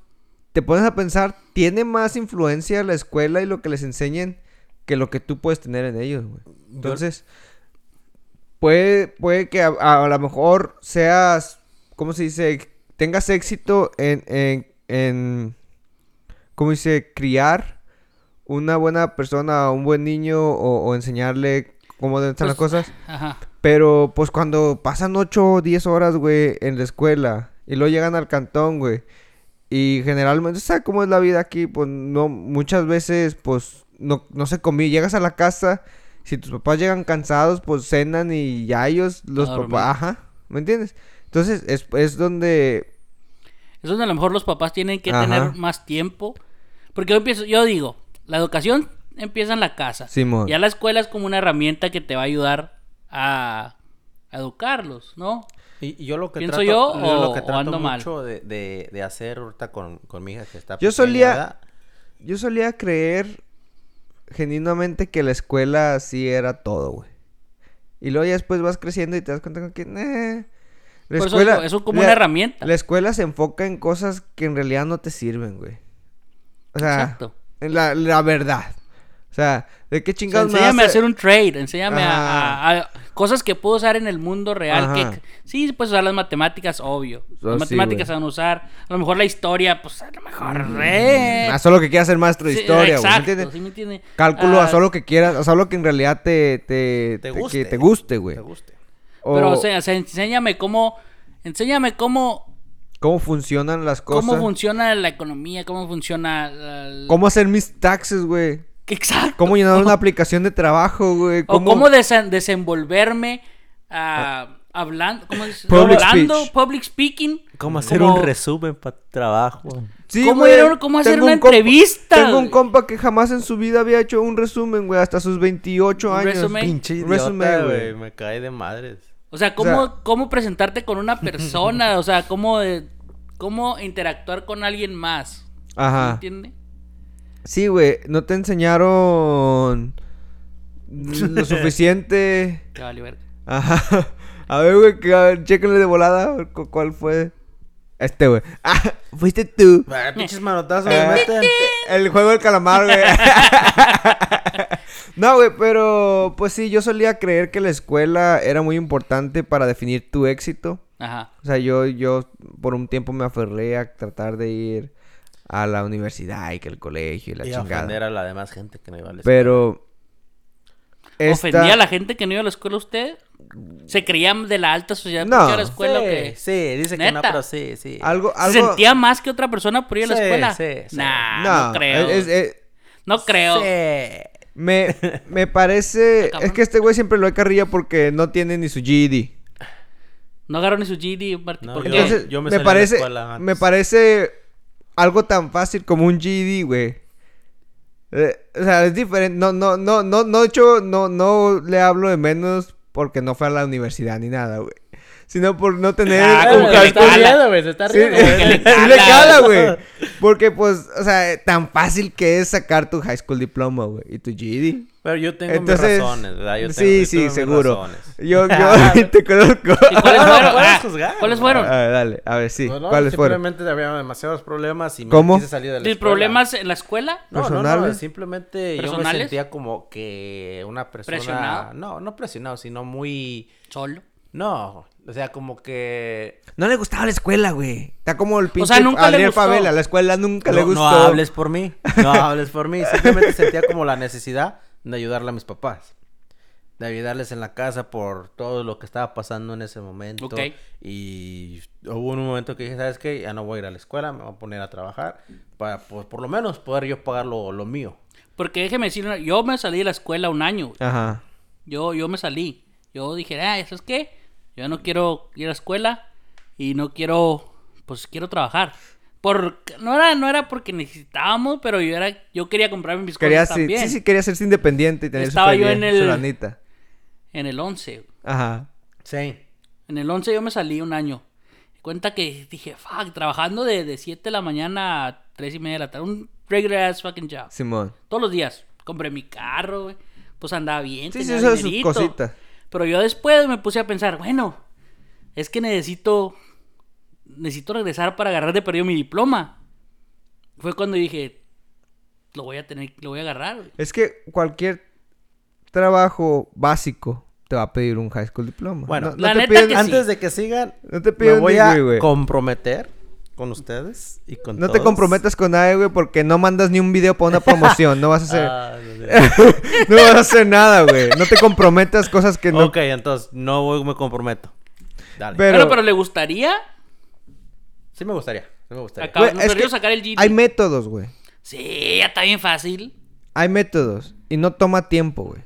te pones a pensar, tiene más influencia la escuela y lo que les enseñen que lo que tú puedes tener en ellos, güey. Entonces, puede, puede que a, a lo mejor seas, ¿cómo se dice? Tengas éxito en, en, en ¿cómo dice? Criar una buena persona, un buen niño o, o enseñarle cómo deben estar las Pues, cosas. Ajá. Pero pues cuando pasan 8 o 10 horas, güey, en la escuela y luego llegan al cantón, güey. Y generalmente, ¿sabes cómo es la vida aquí? Pues no, muchas veces, pues no, no se comí. Llegas a la casa, si tus papás llegan cansados, pues cenan y ya ellos, los papás, ajá, ¿me entiendes? Entonces es, es donde, Es donde a lo mejor los papás tienen que Ajá. tener más tiempo. Porque yo, yo digo, la educación empieza en la casa. Simón. Ya la escuela es como una herramienta que te va a ayudar a, a educarlos, ¿no? Y, y yo lo que ¿Pienso trato, yo lo o- que o trato mucho de, de, de hacer ahorita con, con mi hija que está Yo solía- yo solía creer genuinamente que la escuela sí era todo, güey. Y luego ya después vas creciendo y te das cuenta con que, "Nah". La Por eso como una herramienta. La escuela se enfoca en cosas que en realidad no te sirven, güey. O sea, Exacto. En la, la verdad. O sea, ¿de qué O sea, chingados me enséñame a hacer un trade, enséñame a, Ajá. a- a cosas que puedo usar en el mundo real. Ajá. Que, sí, puedes usar las matemáticas, obvio. Oh, Las sí, matemáticas se güey. van a usar. A lo mejor la historia, pues a lo mejor. eh. A solo que quieras ser maestro de Sí, historia, güey. ¿me exacto, entiendes? ¿sí me entiende? Cálculo Ah, a solo que quieras, a solo que en realidad te, te, Te te- guste. que te guste, güey. Te guste. Pero, O o sea, o sea, enséñame cómo. Enséñame cómo. Cómo funcionan las cosas. Cómo funciona la economía, cómo funciona. la- Cómo hacer mis taxes, güey. Exacto. Cómo llenar una aplicación de trabajo, güey. O cómo desen- desenvolverme ah, hablando. ¿Cómo es? Public hablando, speech. public speaking. ¿Cómo hacer Como- un resumen para trabajo? Sí, ¿Cómo güey. era cómo hacer Tengo una un compa- entrevista, Tengo un compa que jamás en su vida había hecho un resumen, güey. Hasta sus 28 Un años. resumen. Pinche Un idiota, resumen, güey. güey. Me cae de madres. O sea, cómo, O sea- cómo presentarte con una persona. o sea, cómo, eh, cómo interactuar con alguien más. ¿Me Ajá. entiende? Sí, güey. No te enseñaron lo suficiente. Que vale verga. Ajá. A ver, güey, que, chéquenle de volada. ¿Cuál fue? Este, güey. Ah, fuiste tú. Ah, Pinches manotazos Eh. El juego del calamar, güey. no, güey, pero pues sí, yo solía creer que la escuela era muy importante para definir tu éxito. Ajá. O sea, yo, yo por un tiempo me aferré a tratar de ir a la universidad y que el colegio y la Y a ofender chingada. a la demás gente que no iba a la escuela. Pero... esta- ¿Ofendía a la gente que no iba a la escuela usted? ¿Se creía de la alta sociedad No. iba a la escuela o sí, qué? sí, dice que no, ¿Neta? pero sí, sí. Algo, ¿Se algo... sentía más que otra persona por ir a la Sí, escuela? sí, sí. Nah, no, creo. es- es- No creo. Sí. Me, me parece... Es que este güey siempre lo he carrilla porque no tiene ni su GED. No agarró ni su GD, Martín. No, ¿Por yo- qué? Entonces, yo me me, parece, me parece algo tan fácil como un GED, güey. Eh, o sea, es diferente. No, no, no, no, no, hecho, no, no le hablo de menos porque no fue a la universidad ni nada, güey. Sino por no tener Ah, un como que high le school- cala. güey, se está riendo. sí le cala, güey. Porque, pues, o sea, tan fácil que es sacar tu high school diploma, güey. Y tu GED. Pero yo tengo Entonces, mis razones, ¿verdad? Yo tengo, sí, yo sí, seguro. razones. Yo, yo te conozco. ¿Y cuáles No, no fueron? Ah, ¿Cuáles fueron? A ver, dale, a ver, sí. No, no, ¿Cuáles fueron? Simplemente había demasiados problemas y me ¿Cómo? quise salir de la ¿Tienes escuela. problemas en la escuela? No, no, no, ¿Personales? simplemente yo me ¿Personales? sentía como que una persona... ¿Presionado? No, no presionado, sino muy... Solo. No, o sea, como que... No le gustaba la escuela, güey. Está como el pinche sea, nunca le Adrián gustó. Favela. La escuela nunca le gustó. no hables por mí, no hables por mí. Simplemente sentía como la necesidad de ayudarle a mis papás. de ayudarles en la casa por todo lo que estaba pasando en ese momento. Ok. Y hubo un momento que dije, ¿sabes qué? Ya no voy a ir a la escuela, me voy a poner a trabajar para, pues, por lo menos poder yo pagar lo, lo mío. Porque déjeme decir, yo me salí de la escuela un año. Ajá. Yo, yo me salí. Yo dije, ah, ¿sabes qué? Yo no quiero ir a la escuela y no quiero, pues quiero trabajar. Por, no era, no era porque necesitábamos, pero yo era, yo quería comprarme mis Quería cosas sí, también. sí, sí, quería ser independiente y tener Estaba su, yo en el-. En el 11. güey. Ajá. Sí. En el 11 yo me salí un año. Cuenta que dije, fuck, trabajando de, de 7 de la mañana a 3 y media de la tarde. Un regular ass fucking job. Simón. Todos los días. Compré mi carro, güey. Pues andaba bien. Sí, sí, eso sus cositas. Pero yo después me puse a pensar, bueno, es que necesito. Necesito regresar para agarrar de perdido mi diploma. Fue cuando dije, lo voy a tener, lo voy a agarrar. Es que cualquier trabajo básico te va a pedir un high school diploma. Bueno, no, no la te neta piden, que sí. Antes de que sigan, no te me piden voy ni a comprometer con ustedes y con No te comprometas con nadie, güey, porque no mandas ni un video para una promoción. No vas a hacer, Ah, no, vas a hacer nada, güey. No te comprometas cosas que no. Ok, entonces no voy- me comprometo. Dale. Pero- Bueno, pero le gustaría Sí me gustaría, sí me gustaría. acabar, Güey, es perdido que sacar el GD. Hay métodos, güey. Sí, ya está bien fácil. Hay métodos. Y no toma tiempo, güey.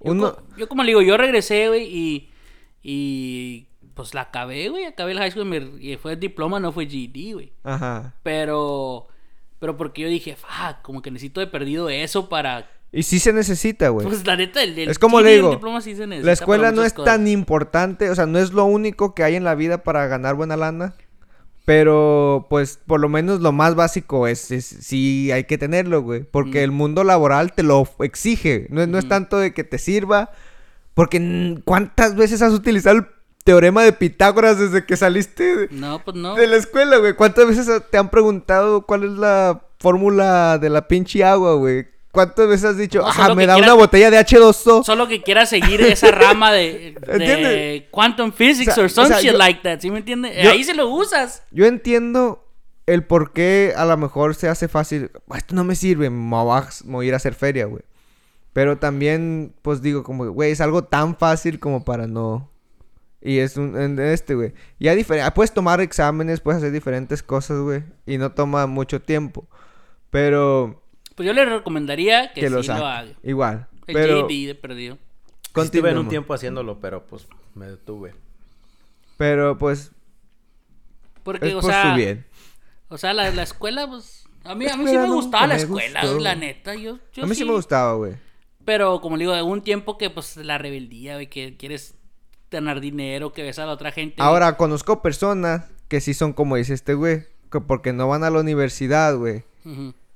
Yo, Uno. co- yo como le digo, yo regresé, güey, y, y pues la acabé, güey. Acabé el high school y, fue diploma, no fue GD, güey. Ajá. Pero, pero porque yo dije, fuck, como que necesito de perdido eso para... Y sí se necesita, güey. Pues la neta, el, el Es como le el digo, diploma sí se necesita La escuela no es cosas. tan importante, o sea, no es lo único que hay en la vida para ganar buena lana. Pero, pues, por lo menos lo más básico es, es sí hay que tenerlo, güey. Porque Mm. el mundo laboral te lo exige. No, no es tanto de que te sirva. Porque, ¿cuántas veces has utilizado el teorema de Pitágoras desde que saliste de, No, pues no. de la escuela, güey? ¿Cuántas veces te han preguntado cuál es la fórmula de la pinche agua, güey? ¿Cuántas veces has dicho, No, ah, me da una botella de H2O? Solo que quiera seguir esa rama de, de quantum physics O sea, or some o sea, shit yo- like that, ¿sí me entiendes? Ahí se lo usas. Yo entiendo el por qué a lo mejor se hace fácil. "Ah, Esto no me sirve, me voy a ir a hacer feria, güey. Pero también, pues digo, como, güey, es algo tan fácil como para no. Y es un, en este, güey. Ya diferente. Puedes tomar exámenes, puedes hacer diferentes cosas, güey. Y no toma mucho tiempo. Pero Pues yo le recomendaría que, que, sí lo haga. Igual. El pero JD de perdido. Estuve en un tiempo haciéndolo, pero pues me detuve. Pero pues Porque, es o por sea, su bien. o sea, la, la escuela, pues, a mí, a mí sí me gustaba la me escuela, gustó. güey, la neta. Yo, yo A mí sí me gustaba, güey. Pero como le digo, de un tiempo que, pues, la rebeldía, güey, que quieres ganar dinero, que ves a la otra gente. Ahora, conozco personas que sí son como dice este güey, que porque no van a la universidad, güey.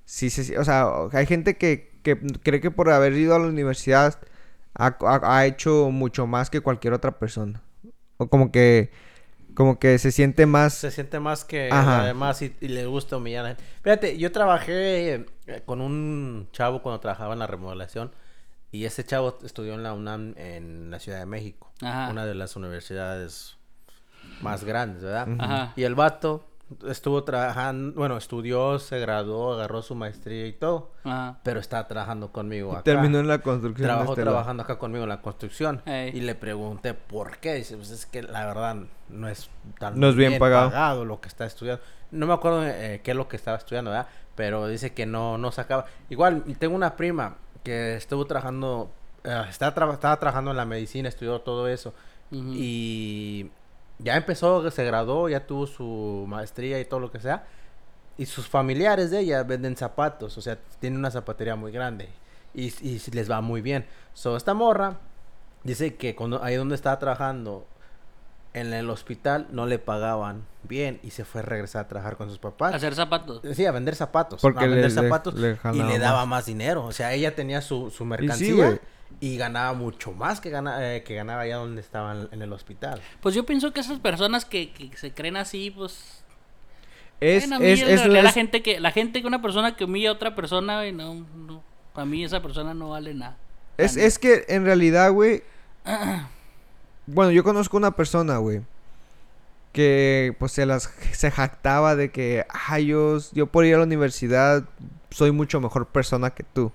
Sí, sí, sí, o sea, hay gente que, que cree que por haber ido a la universidad ha, ha- ha hecho mucho más que cualquier otra persona. O como que, como que se siente más... Se siente más que además y, y le gusta humillar a la gente. Fíjate, yo trabajé eh, con un chavo cuando trabajaba en la remodelación y ese chavo estudió en la UNAM en la Ciudad de México, Ajá. una de las universidades más grandes, ¿verdad? Ajá. Y el vato estuvo trabajando, bueno, estudió, se graduó, agarró su maestría y todo, Ajá. pero está trabajando conmigo acá. Terminó en la construcción. Trabajó este lado. trabajando acá conmigo en la construcción. Ey. Y le pregunté por qué. Dice, pues es que la verdad no es tan No es bien pagado. lo que está estudiando. No me acuerdo eh, qué es lo que estaba estudiando, ¿verdad? Pero dice que no, no sacaba. Igual, tengo una prima que estuvo trabajando, está traba- estaba trabajando en la medicina, estudió todo eso. Y ya empezó, se graduó, ya tuvo su maestría y todo lo que sea. Y sus familiares de ella venden zapatos, o sea, tiene una zapatería muy grande. Y, y les va muy bien. So, esta morra dice que cuando ahí donde estaba trabajando en el hospital no le pagaban bien y se fue a regresar a trabajar con sus papás. Hacer zapatos. Sí, a vender zapatos. Porque a vender le- zapatos le y le daba más. más dinero. O sea, ella tenía su, su mercancía y ganaba mucho más que, gana, eh, que ganaba allá donde estaban en el hospital. Pues yo pienso que esas personas que, que se creen así, pues... Es, a mí es, en es, realidad la gente que... La gente que una persona que humilla a otra persona, güey, no, no... Para mí esa persona no vale nada. Es, es que en realidad, güey. bueno, yo conozco una persona, güey. Que pues se las se jactaba de que, ay, yo, yo por ir a la universidad soy mucho mejor persona que tú.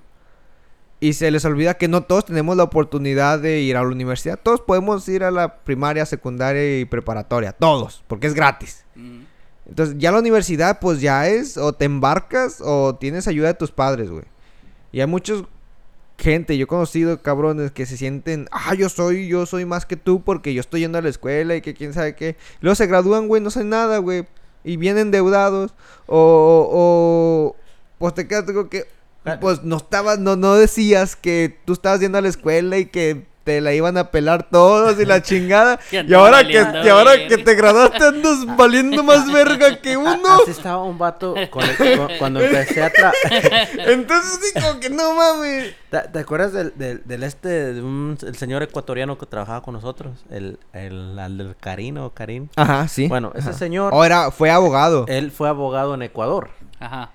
Y se les olvida que no todos tenemos la oportunidad de ir a la universidad. Todos podemos ir a la primaria, secundaria y preparatoria. Todos, porque es gratis. Mm. Entonces, ya la universidad, pues ya es, o te embarcas o tienes ayuda de tus padres, güey. Y hay muchos gente, yo he conocido cabrones que se sienten, ah, yo soy, yo soy más que tú porque yo estoy yendo a la escuela y que quién sabe qué. Luego se gradúan, güey, no saben nada, güey. Y vienen endeudados. O, o, pues te quedas como que, pues no estabas, no, no decías que tú estabas yendo a la escuela y que te la iban a pelar todos y la chingada. Y ahora que, y ahora verga. que te graduaste andas valiendo más verga que uno. Así estaba un vato con el- con- cuando empecé a tra... Entonces sí, como que no mames. ¿Te, te acuerdas del, del, del este, de un, el señor ecuatoriano que trabajaba con nosotros? El, el, el del Karim o Karim. Ajá, sí. Bueno, ese Ajá. señor, O era, fue abogado. él fue abogado en Ecuador. Ajá.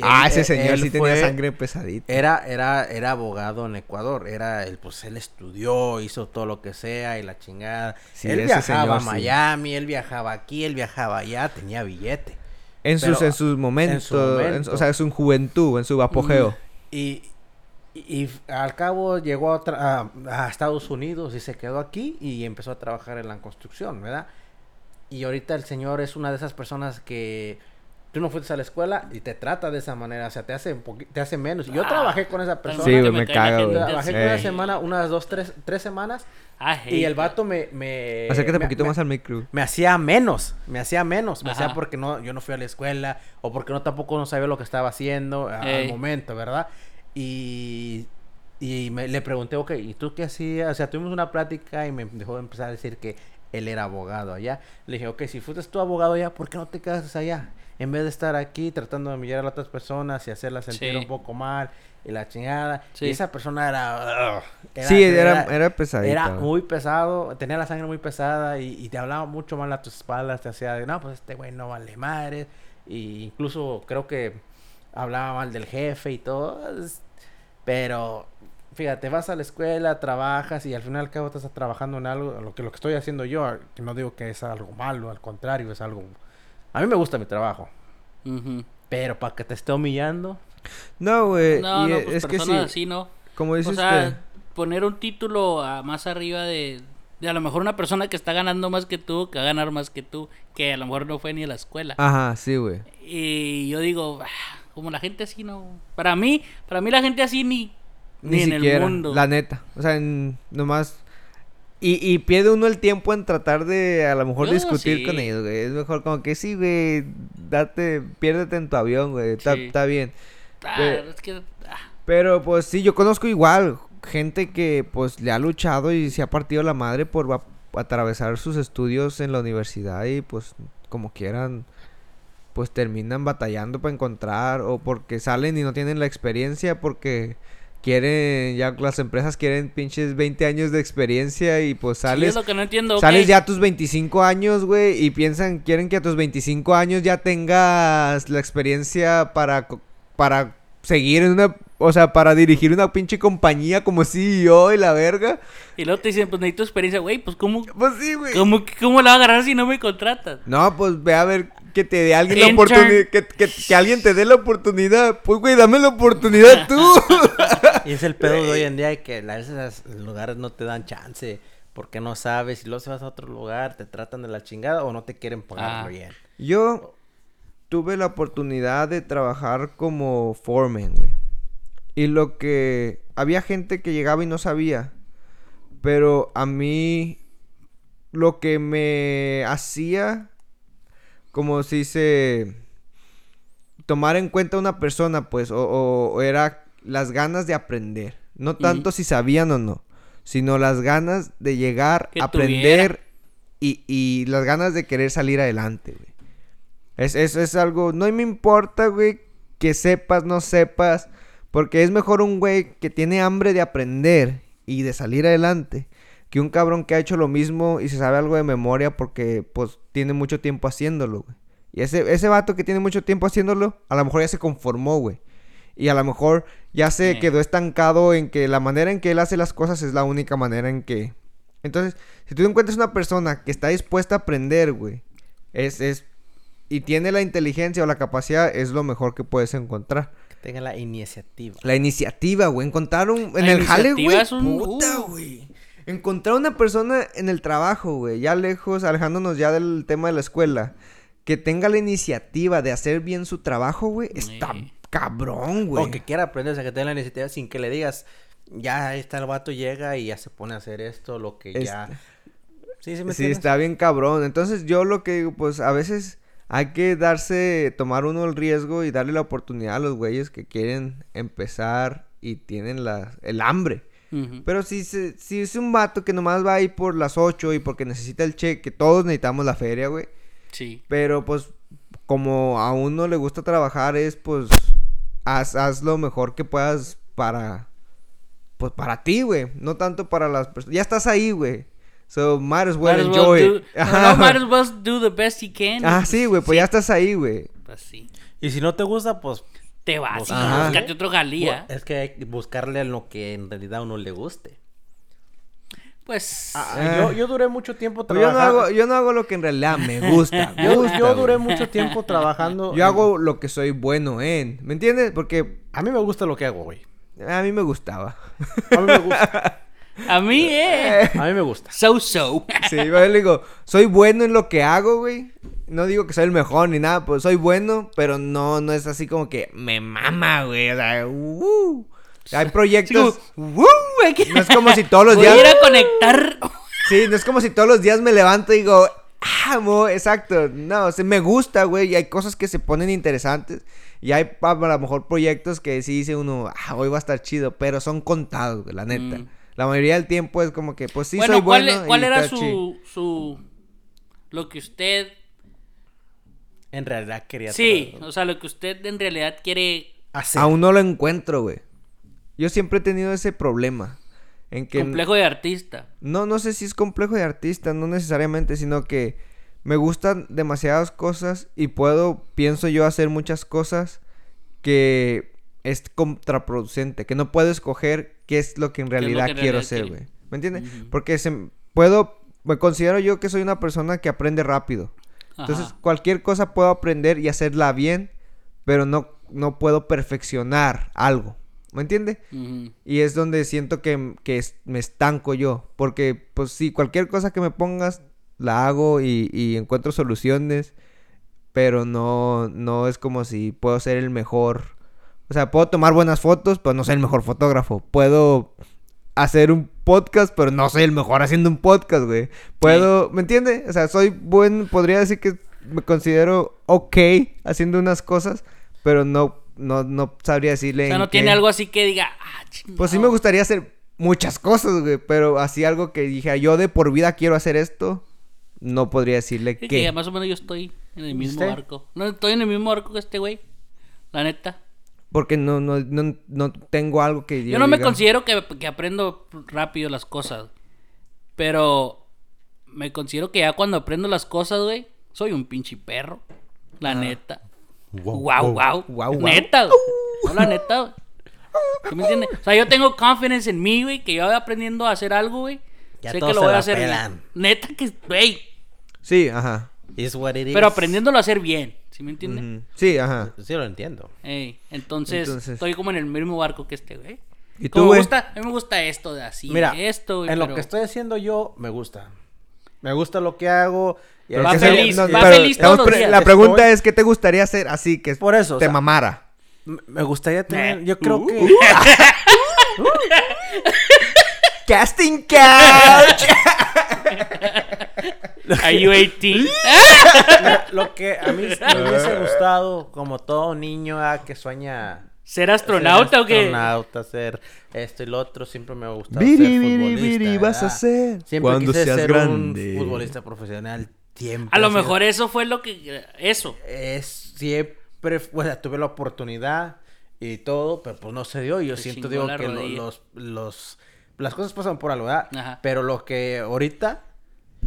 Ah, ese señor sí fue- tenía sangre pesadita. Era, era, era abogado en Ecuador. Era, él, pues él estudió, hizo todo lo que sea y la chingada. Sí, él viajaba a sí. Miami, él viajaba aquí, él viajaba allá, tenía billete. En sus, en sus momentos. en- momento. o sea, en su juventud, en su apogeo. Y, y, y al cabo llegó a, a- a Estados Unidos y se quedó aquí y empezó a trabajar en la construcción, ¿verdad? Y ahorita el señor es una de esas personas que tú no fuiste a la escuela y te trata de esa manera, o sea, te hace te hace menos. Yo Ah, trabajé con esa persona. Sí, me güey. Trabajé con una Ey. semana, unas dos, tres, tres semanas. Ah, Y el vato me... me Acércate un me- poquito me- más al micro. me hacía menos, me hacía menos, me hacía porque no, yo no fui a la escuela o porque no tampoco no sabía lo que estaba haciendo a- al Ey. momento, ¿verdad? Y, y me, le pregunté, ok, ¿y tú qué hacías? O sea, tuvimos una plática y me dejó empezar a decir que él era abogado allá. Le dije, ok, si fuiste tú abogado allá, ¿por qué no te quedas allá? En vez de estar aquí tratando de humillar a las otras personas y hacerlas sentir Sí. un poco mal y la chingada. Sí. Y esa persona era... ugh, sí, era, era era güey. muy pesado, tenía la sangre muy pesada y, y te hablaba mucho mal a tus espaldas, te hacía de, no, pues este güey no vale madre. Y incluso creo que hablaba mal del jefe y todo. Pero, fíjate, vas a la escuela, trabajas y al final y al cabo estás trabajando en algo, lo que, lo que estoy haciendo yo, que no digo que es algo malo, al contrario, es algo... A mí me gusta mi trabajo, pero para que te esté humillando, No, güey. No, y no, pues es que sí. personas así, ¿no? Como dices O sea, poner un título a- más arriba de, de a lo mejor una persona que está ganando más que tú, que va a ganar más que tú, que a lo mejor no fue ni a la escuela. Ajá, sí, güey. Y yo digo, "Ah, como la gente así no. Para mí, para mí la gente así ni, ni, Ni, en el mundo. La neta. O sea, en- nomás. Y, y pierde uno el tiempo en tratar de a lo mejor No, discutir sí. con ellos, güey. Es mejor como que sí, güey. Date, piérdete en tu avión, güey. Está Sí. bien. Ah, Pero- es que ah, Pero pues sí, yo conozco igual gente que pues le ha luchado y se ha partido la madre por atravesar sus estudios en la universidad y pues como quieran pues terminan batallando para encontrar o porque salen y no tienen la experiencia porque quieren ya las empresas quieren pinches 20 años de experiencia y pues sí, sales es lo que no entiendo. Sales ya a tus 25 años, güey, y piensan, quieren que a tus 25 años ya tengas la experiencia para, para seguir en una, o sea, para dirigir una pinche compañía como CEO y la verga. Y luego te dicen, pues necesito experiencia, güey, pues ¿cómo, Pues sí, güey. cómo, cómo la va a agarrar si no me contratas? No, pues ve a ver que te dé alguien la oportunidad, que, que, que alguien te dé la oportunidad. Pues, güey, dame la oportunidad tú. Y es el pedo de hoy en día de que a veces los lugares no te dan chance porque no sabes y luego si vas a otro lugar te tratan de la chingada o no te quieren pagar Ah. bien. Yo tuve la oportunidad de trabajar como foreman, güey. Y lo que... Había gente que llegaba y no sabía. Pero a mí... Lo que me hacía... Como si se... Tomar en cuenta a una persona, pues. O, o- o era las ganas de aprender. No tanto si sabían o no. Sino las ganas de llegar, Que aprender y, y las ganas de querer salir adelante, güey. Es, es, es algo, no me importa, güey, que sepas, no sepas, porque es mejor un güey que tiene hambre de aprender y de salir adelante, que un cabrón que ha hecho lo mismo y se sabe algo de memoria porque, pues, tiene mucho tiempo haciéndolo, güey. Y ese, ese vato que tiene mucho tiempo haciéndolo, a lo mejor ya se conformó, güey. Y a lo mejor ya se Sí. quedó estancado en que la manera en que él hace las cosas es la única manera en que... Entonces, si tú encuentras una persona que está dispuesta a aprender, güey, es, es... Y tiene la inteligencia o la capacidad, es lo mejor que puedes encontrar. Tengan la iniciativa. La iniciativa, güey. Encontraron en La el jale, güey. es un- Puta, uh. güey. Encontrar una persona en el trabajo, güey. Ya lejos, alejándonos ya del tema de la escuela. Que tenga la iniciativa de hacer bien su trabajo, güey. Está Sí. Cabrón, güey. O que quiera aprender, o sea, que tenga la iniciativa sin que le digas, ya ahí está el vato, llega y ya se pone a hacer esto, lo que ya... Sí, sí, me Sí, está bien cabrón. Entonces yo lo que digo, pues a veces hay que darse, tomar uno el riesgo y darle la oportunidad a los güeyes que quieren empezar y tienen la, el hambre. Pero si, si es un vato que nomás va ahí por las 8 y porque necesita el cheque, todos necesitamos la feria, güey. Sí. Pero pues como a uno le gusta trabajar es pues haz, haz lo mejor que puedas para pues para ti, güey, no tanto para las personas. Ya estás ahí, güey. So might as well Might as well enjoy do-. No, Ajá. no, might as well do the best you can. Ah, sí, güey, pues ya estás ahí, güey. Pues sí. Y si no te gusta, pues... Te vas y otro galía. Es que hay que buscarle a lo que en realidad a uno le guste. Pues. Ah, Eh. yo, yo duré mucho tiempo Pues yo no trabajando. hago yo no hago lo que en realidad me gusta. me Yo, gusta, yo duré mucho tiempo trabajando. Yo hago lo que soy bueno en, ¿me entiendes? Porque A mí me gusta lo que hago, güey. a mí me gustaba. A mí me gusta. A mí, eh. A mí me gusta. So so. Sí, yo le digo, soy bueno en lo que hago, güey. No digo que soy el mejor ni nada, pues soy bueno, pero no, no es así como que me mama, güey. O sea, uh. Hay proyectos. No es como si todos los Voy días. a ir a conectar. Sí, no es como si todos los días me levanto y digo, amo, exacto. No, o sea, me gusta, güey. Y hay cosas que se ponen interesantes. Y hay a lo mejor proyectos que sí dice uno, ah, hoy va a estar chido, pero son contados, güey, la neta. Mm. La mayoría del tiempo es como que, pues sí, bueno, soy ¿cuál, bueno. cuál y era su, su. Lo que usted. En realidad quería Sí, o sea, lo que usted en realidad quiere. hacer. Aún no lo encuentro, güey. Yo siempre he tenido ese problema. En que Complejo de artista. no, no sé si es complejo de artista, no necesariamente, sino que me gustan demasiadas cosas y puedo, pienso yo, hacer muchas cosas que es contraproducente, que no puedo escoger qué es lo que en realidad que en quiero realidad hacer, güey. ¿Me entiendes? Porque se, puedo, me considero yo que soy una persona que aprende rápido. Entonces, cualquier cosa puedo aprender y hacerla bien, pero no, no puedo perfeccionar algo. ¿Me entiendes? Ujú. Y es donde siento que, que es- me estanco yo. Porque, pues sí, cualquier cosa que me pongas, la hago y, y encuentro soluciones. Pero no, no es como si puedo ser el mejor. O sea, puedo tomar buenas fotos, pero no soy el mejor fotógrafo. Puedo hacer un podcast, pero no soy el mejor haciendo un podcast, güey. Puedo, ¿me entiendes? O sea, soy buen, podría decir que me considero ok haciendo unas cosas, pero no, no, no sabría decirle. O sea, no tiene qué. algo así que diga. Ah, Pues sí me chingado". gustaría hacer muchas cosas, güey, pero así algo que dije, yo de por vida quiero hacer esto, no podría decirle Sí, qué. que más o menos yo estoy en el mismo ¿Usted? barco. No, estoy en el mismo barco que este güey. La neta. Porque no, no, no, no tengo algo que Yo no me considero que, que aprendo rápido las cosas. Pero me considero que ya cuando aprendo las cosas, güey, soy un pinche perro. La neta. Wow, wow. Guau, guau. Neta, güey. No, la neta. ¿Sí me entiendes? O sea, yo tengo confidence en mí, güey, que yo voy aprendiendo a hacer algo, güey. Ya sé que todos lo se voy a la hacer pelan. bien. Neta que, güey. Sí, ajá. Is what it is. Pero aprendiéndolo a hacer bien. ¿Sí me entiendes? Ujú. Sí, ajá. Sí, lo entiendo. Ey, entonces, Entonces- estoy como en el mismo barco que este, güey. ¿Y Como tú, me güey? gusta, a mí me gusta esto de así, Mira, esto, güey, en lo pero- que estoy haciendo yo, me gusta. Me gusta lo que hago. y Va feliz, va pero feliz todos los días. La pregunta Estoy- es, ¿qué te gustaría hacer así que Por eso, o te sea, mamara? Me gustaría tener, yo creo Uh, que Casting couch. Are you 18? lo que a mí me hubiese gustado, como todo niño ah, que sueña ¿Ser astronauta ser o qué? astronauta, ser esto y lo otro, siempre me ha gustado Biri, ser biri, futbolista. biri, vas a ser Siempre cuando quise seas ser grande. un futbolista profesional tiempo. A lo así. mejor eso fue lo que... Eso. es siempre, o sea, tuve la oportunidad y todo, pero pues no se dio. Y yo Te siento, digo, que los, los, las cosas pasan por algo, ¿verdad? Ajá. Pero lo que ahorita,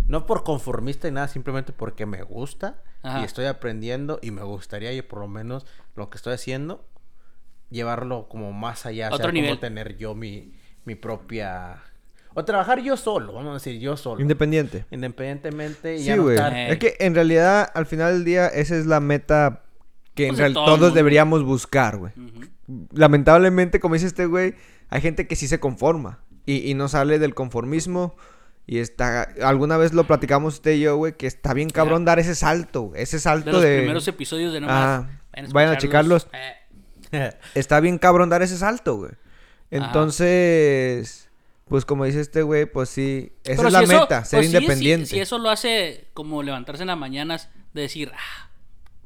no por conformista y nada, simplemente porque me gusta Ajá. y estoy aprendiendo y me gustaría, y por lo menos lo que estoy haciendo, llevarlo como más allá, o sea, Otro como nivel. tener yo mi, mi propia... O trabajar yo solo, vamos a decir, yo solo. Independiente. Independientemente y Sí, ya no estar... Es que en realidad, al final del día, esa es la meta que en Pues de real- todo todos deberíamos buscar, güey. Lamentablemente, como dice este güey, hay gente que sí se conforma y, y no sale del conformismo. Y está, alguna vez lo platicamos usted y yo, güey, que está bien cabrón dar ese salto, ese De salto los de... primeros episodios de Ah, nomás. vayan a checarlos. Eh, Está bien cabrón dar ese salto, güey. Entonces, pues como dice este güey, pues sí, esa pero es la eso- meta, ser pues sí, si- independiente. Si, eso lo hace como levantarse en las mañanas, de decir, ah,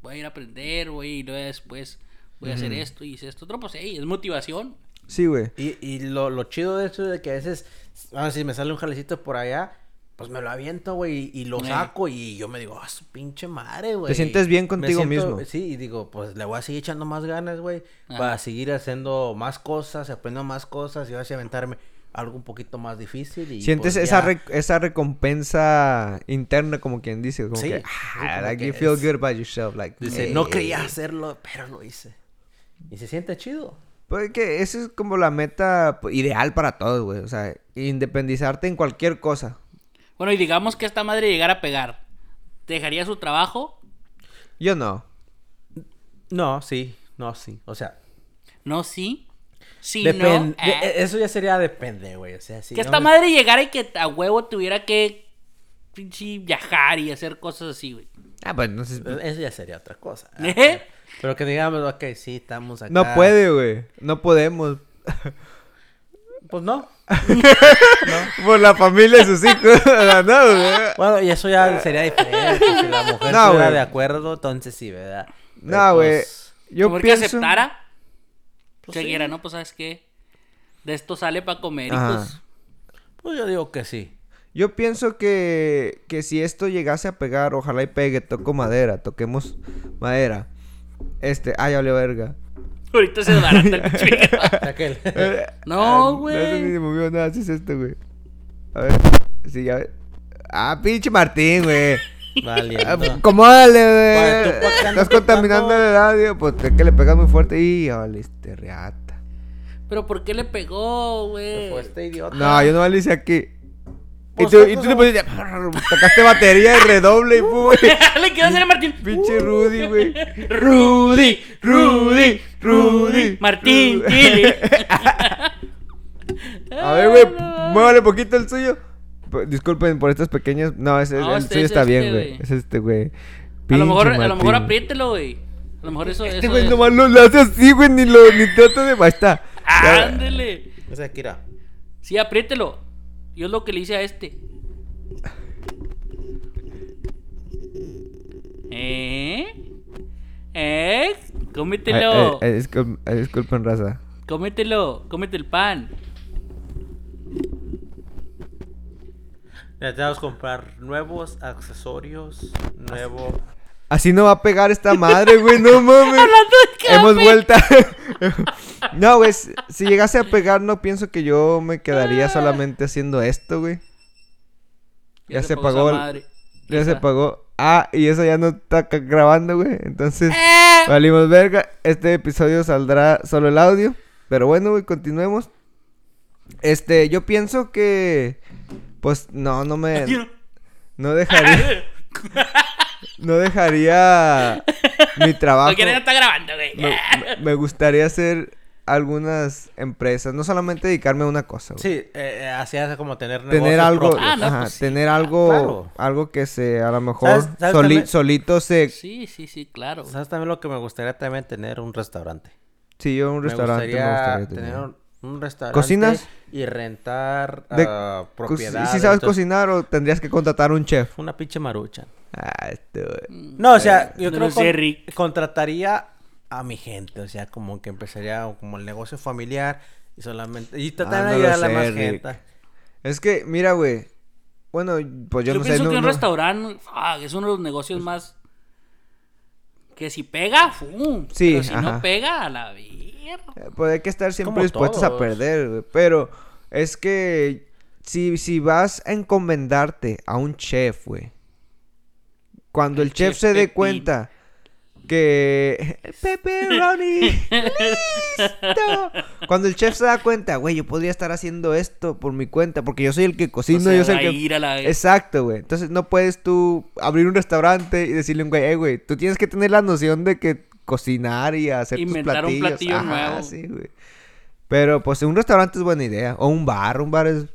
voy a ir a aprender, voy y luego después voy a hacer esto y esto otro, pues hey, es motivación. Sí, güey. Y, y lo, lo chido de eso es de que a veces, vamos si me sale un jalecito por allá, pues me lo aviento, güey, y lo Eh. saco y yo me digo, ah, su pinche madre, güey. Te sientes bien contigo mismo. Sí, y digo, pues le voy a seguir echando más ganas, güey, Ajá. para seguir haciendo más cosas, aprendiendo más cosas y así aventarme algo un poquito más difícil. Y, Sientes pues, esa, ya- re- esa recompensa interna, como quien dice, como Sí, que, ah, como like que you feel es- good about yourself, like, Dice, hey. no quería hacerlo, pero lo hice. Y se siente chido. Pues que esa es como la meta pues, ideal para todos, güey, o sea, independizarte en cualquier cosa. Bueno, y digamos que esta madre llegara a pegar. ¿Dejaría su trabajo? Yo no. No, sí, no, sí. O sea, No, sí. Sí, depende. no. eh. Eso ya sería depende, güey. O sea, sí. que no esta me- madre llegara y que a huevo tuviera que pinche viajar y hacer cosas así, güey. Ah, pues entonces... Eso ya sería otra cosa. ¿Eh? Pero que digamos, ok, sí, estamos acá. No puede, güey. No podemos. Pues no. Por la familia y sus hijos. no. Bueno, y eso ya sería diferente. Si la mujer No, estuviera de acuerdo, entonces sí, ¿verdad? Pero, No, güey. pues, Yo que pienso... aceptara. Pues sí. no, pues sabes qué. De esto sale para comer Ajá. y pues. pues yo digo que sí. Yo pienso que, que si esto llegase a pegar, ojalá y pegue, toco madera, toquemos madera. Este, ay, vale verga. Ahorita se desbarata el pinche. Aquel. Eh, No, ah, güey. No se me movió nada, así es esto, güey. A ver, sí, ya. Ah, pinche Martín, güey. Vale. Ah, Acomódale, Para, ¿tú güey. Estás contaminando el radio, pues es que le pegas muy fuerte y ya valiste reata. Pero ¿por qué le pegó, güey? Fue este idiota. No, yo no le hice aquí. Y tú, ¿qué y tú le pusiste, tocaste batería y redoble y pum, güey. le quedó hacer a Martín. Pinche Rudy, güey. Rudy, Rudy, Rudy. Martín. Tilly. A ver, güey, muévale poquito el suyo. Disculpen por estas pequeñas. No, ese, No, el este suyo es está este, bien, güey. güey. Es este, güey. A lo mejor, Pinche a lo mejor apriételo, güey. A lo mejor eso, Este güey es. nomás lo, lo hace así, güey, ni lo ni trata de. Ahí está. Ándele. Ese de Kira. Sí, apriételo. Yo es lo que le hice a este. ¿Eh? ¿Eh? Cómetelo. Ay, ay, discul- ay, disculpen, raza. Cómetelo. Cómete el pan. Necesitamos comprar nuevos accesorios, nuevo... Así no va a pegar esta madre, güey, no mames. Hablando de que Hemos vuelto. no, güey, si llegase a pegar, no pienso que yo me quedaría solamente haciendo esto, güey. Ya se madre. Ya se Esa. apagó. Ah, y eso ya no está grabando, güey. Entonces, ¡Eh! valimos verga. Este episodio saldrá solo el audio. Pero bueno, güey, continuemos. Este, yo pienso que. Pues no, no me. No dejaría. No dejaría mi trabajo. Porque no está grabando, güey. Me, gustaría hacer algunas empresas. No solamente dedicarme a una cosa, güey. Sí, eh, eh, así hace como tener Tener algo. Ah, no, ajá, pues sí. tener algo, Claro. algo que se, a lo mejor, ¿Sabes- sabes soli- también? solito se, Sí, sí, sí, claro. ¿Sabes también lo que me gustaría también tener? Un restaurante. sí, yo un restaurante me gustaría tener. tener un, un restaurante. ¿Cocinas? Y rentar De- ah, propiedades. Si sabes entonces, cocinar o tendrías que contratar un chef. Una pinche marucha. Ah, este, güey. No, o sea, yo No creo sé, que contrataría a mi gente. O sea, como que empezaría como el negocio familiar y solamente... Y tratar Ah, de no ayudar a la sé, más Rick. gente. Es que, mira, güey. Bueno, pues yo, Yo, no sé. pienso no- que un no- restaurante es uno de los negocios más. Que si pega, ¡fum! Sí, Pero si ajá. no pega, a la mierda. Eh, Pues hay que estar siempre dispuestos a perder, güey. Pero es que si, si vas a encomendarte a un chef, güey. Cuando el, El chef, chef se dé Pepín. cuenta que... Pepperoni. listo. Cuando el chef se da cuenta, güey, yo podría estar haciendo esto por mi cuenta. Porque yo soy el que cocino, No se yo soy el que... ir a la- Exacto, güey. Entonces no puedes tú abrir un restaurante y decirle a un güey, eh, güey, tú tienes que tener la noción de que cocinar y hacer tus Inventar un platillos. platillo Ajá, nuevo. sí, güey. Pero pues un restaurante es buena idea. O un bar, un bar es-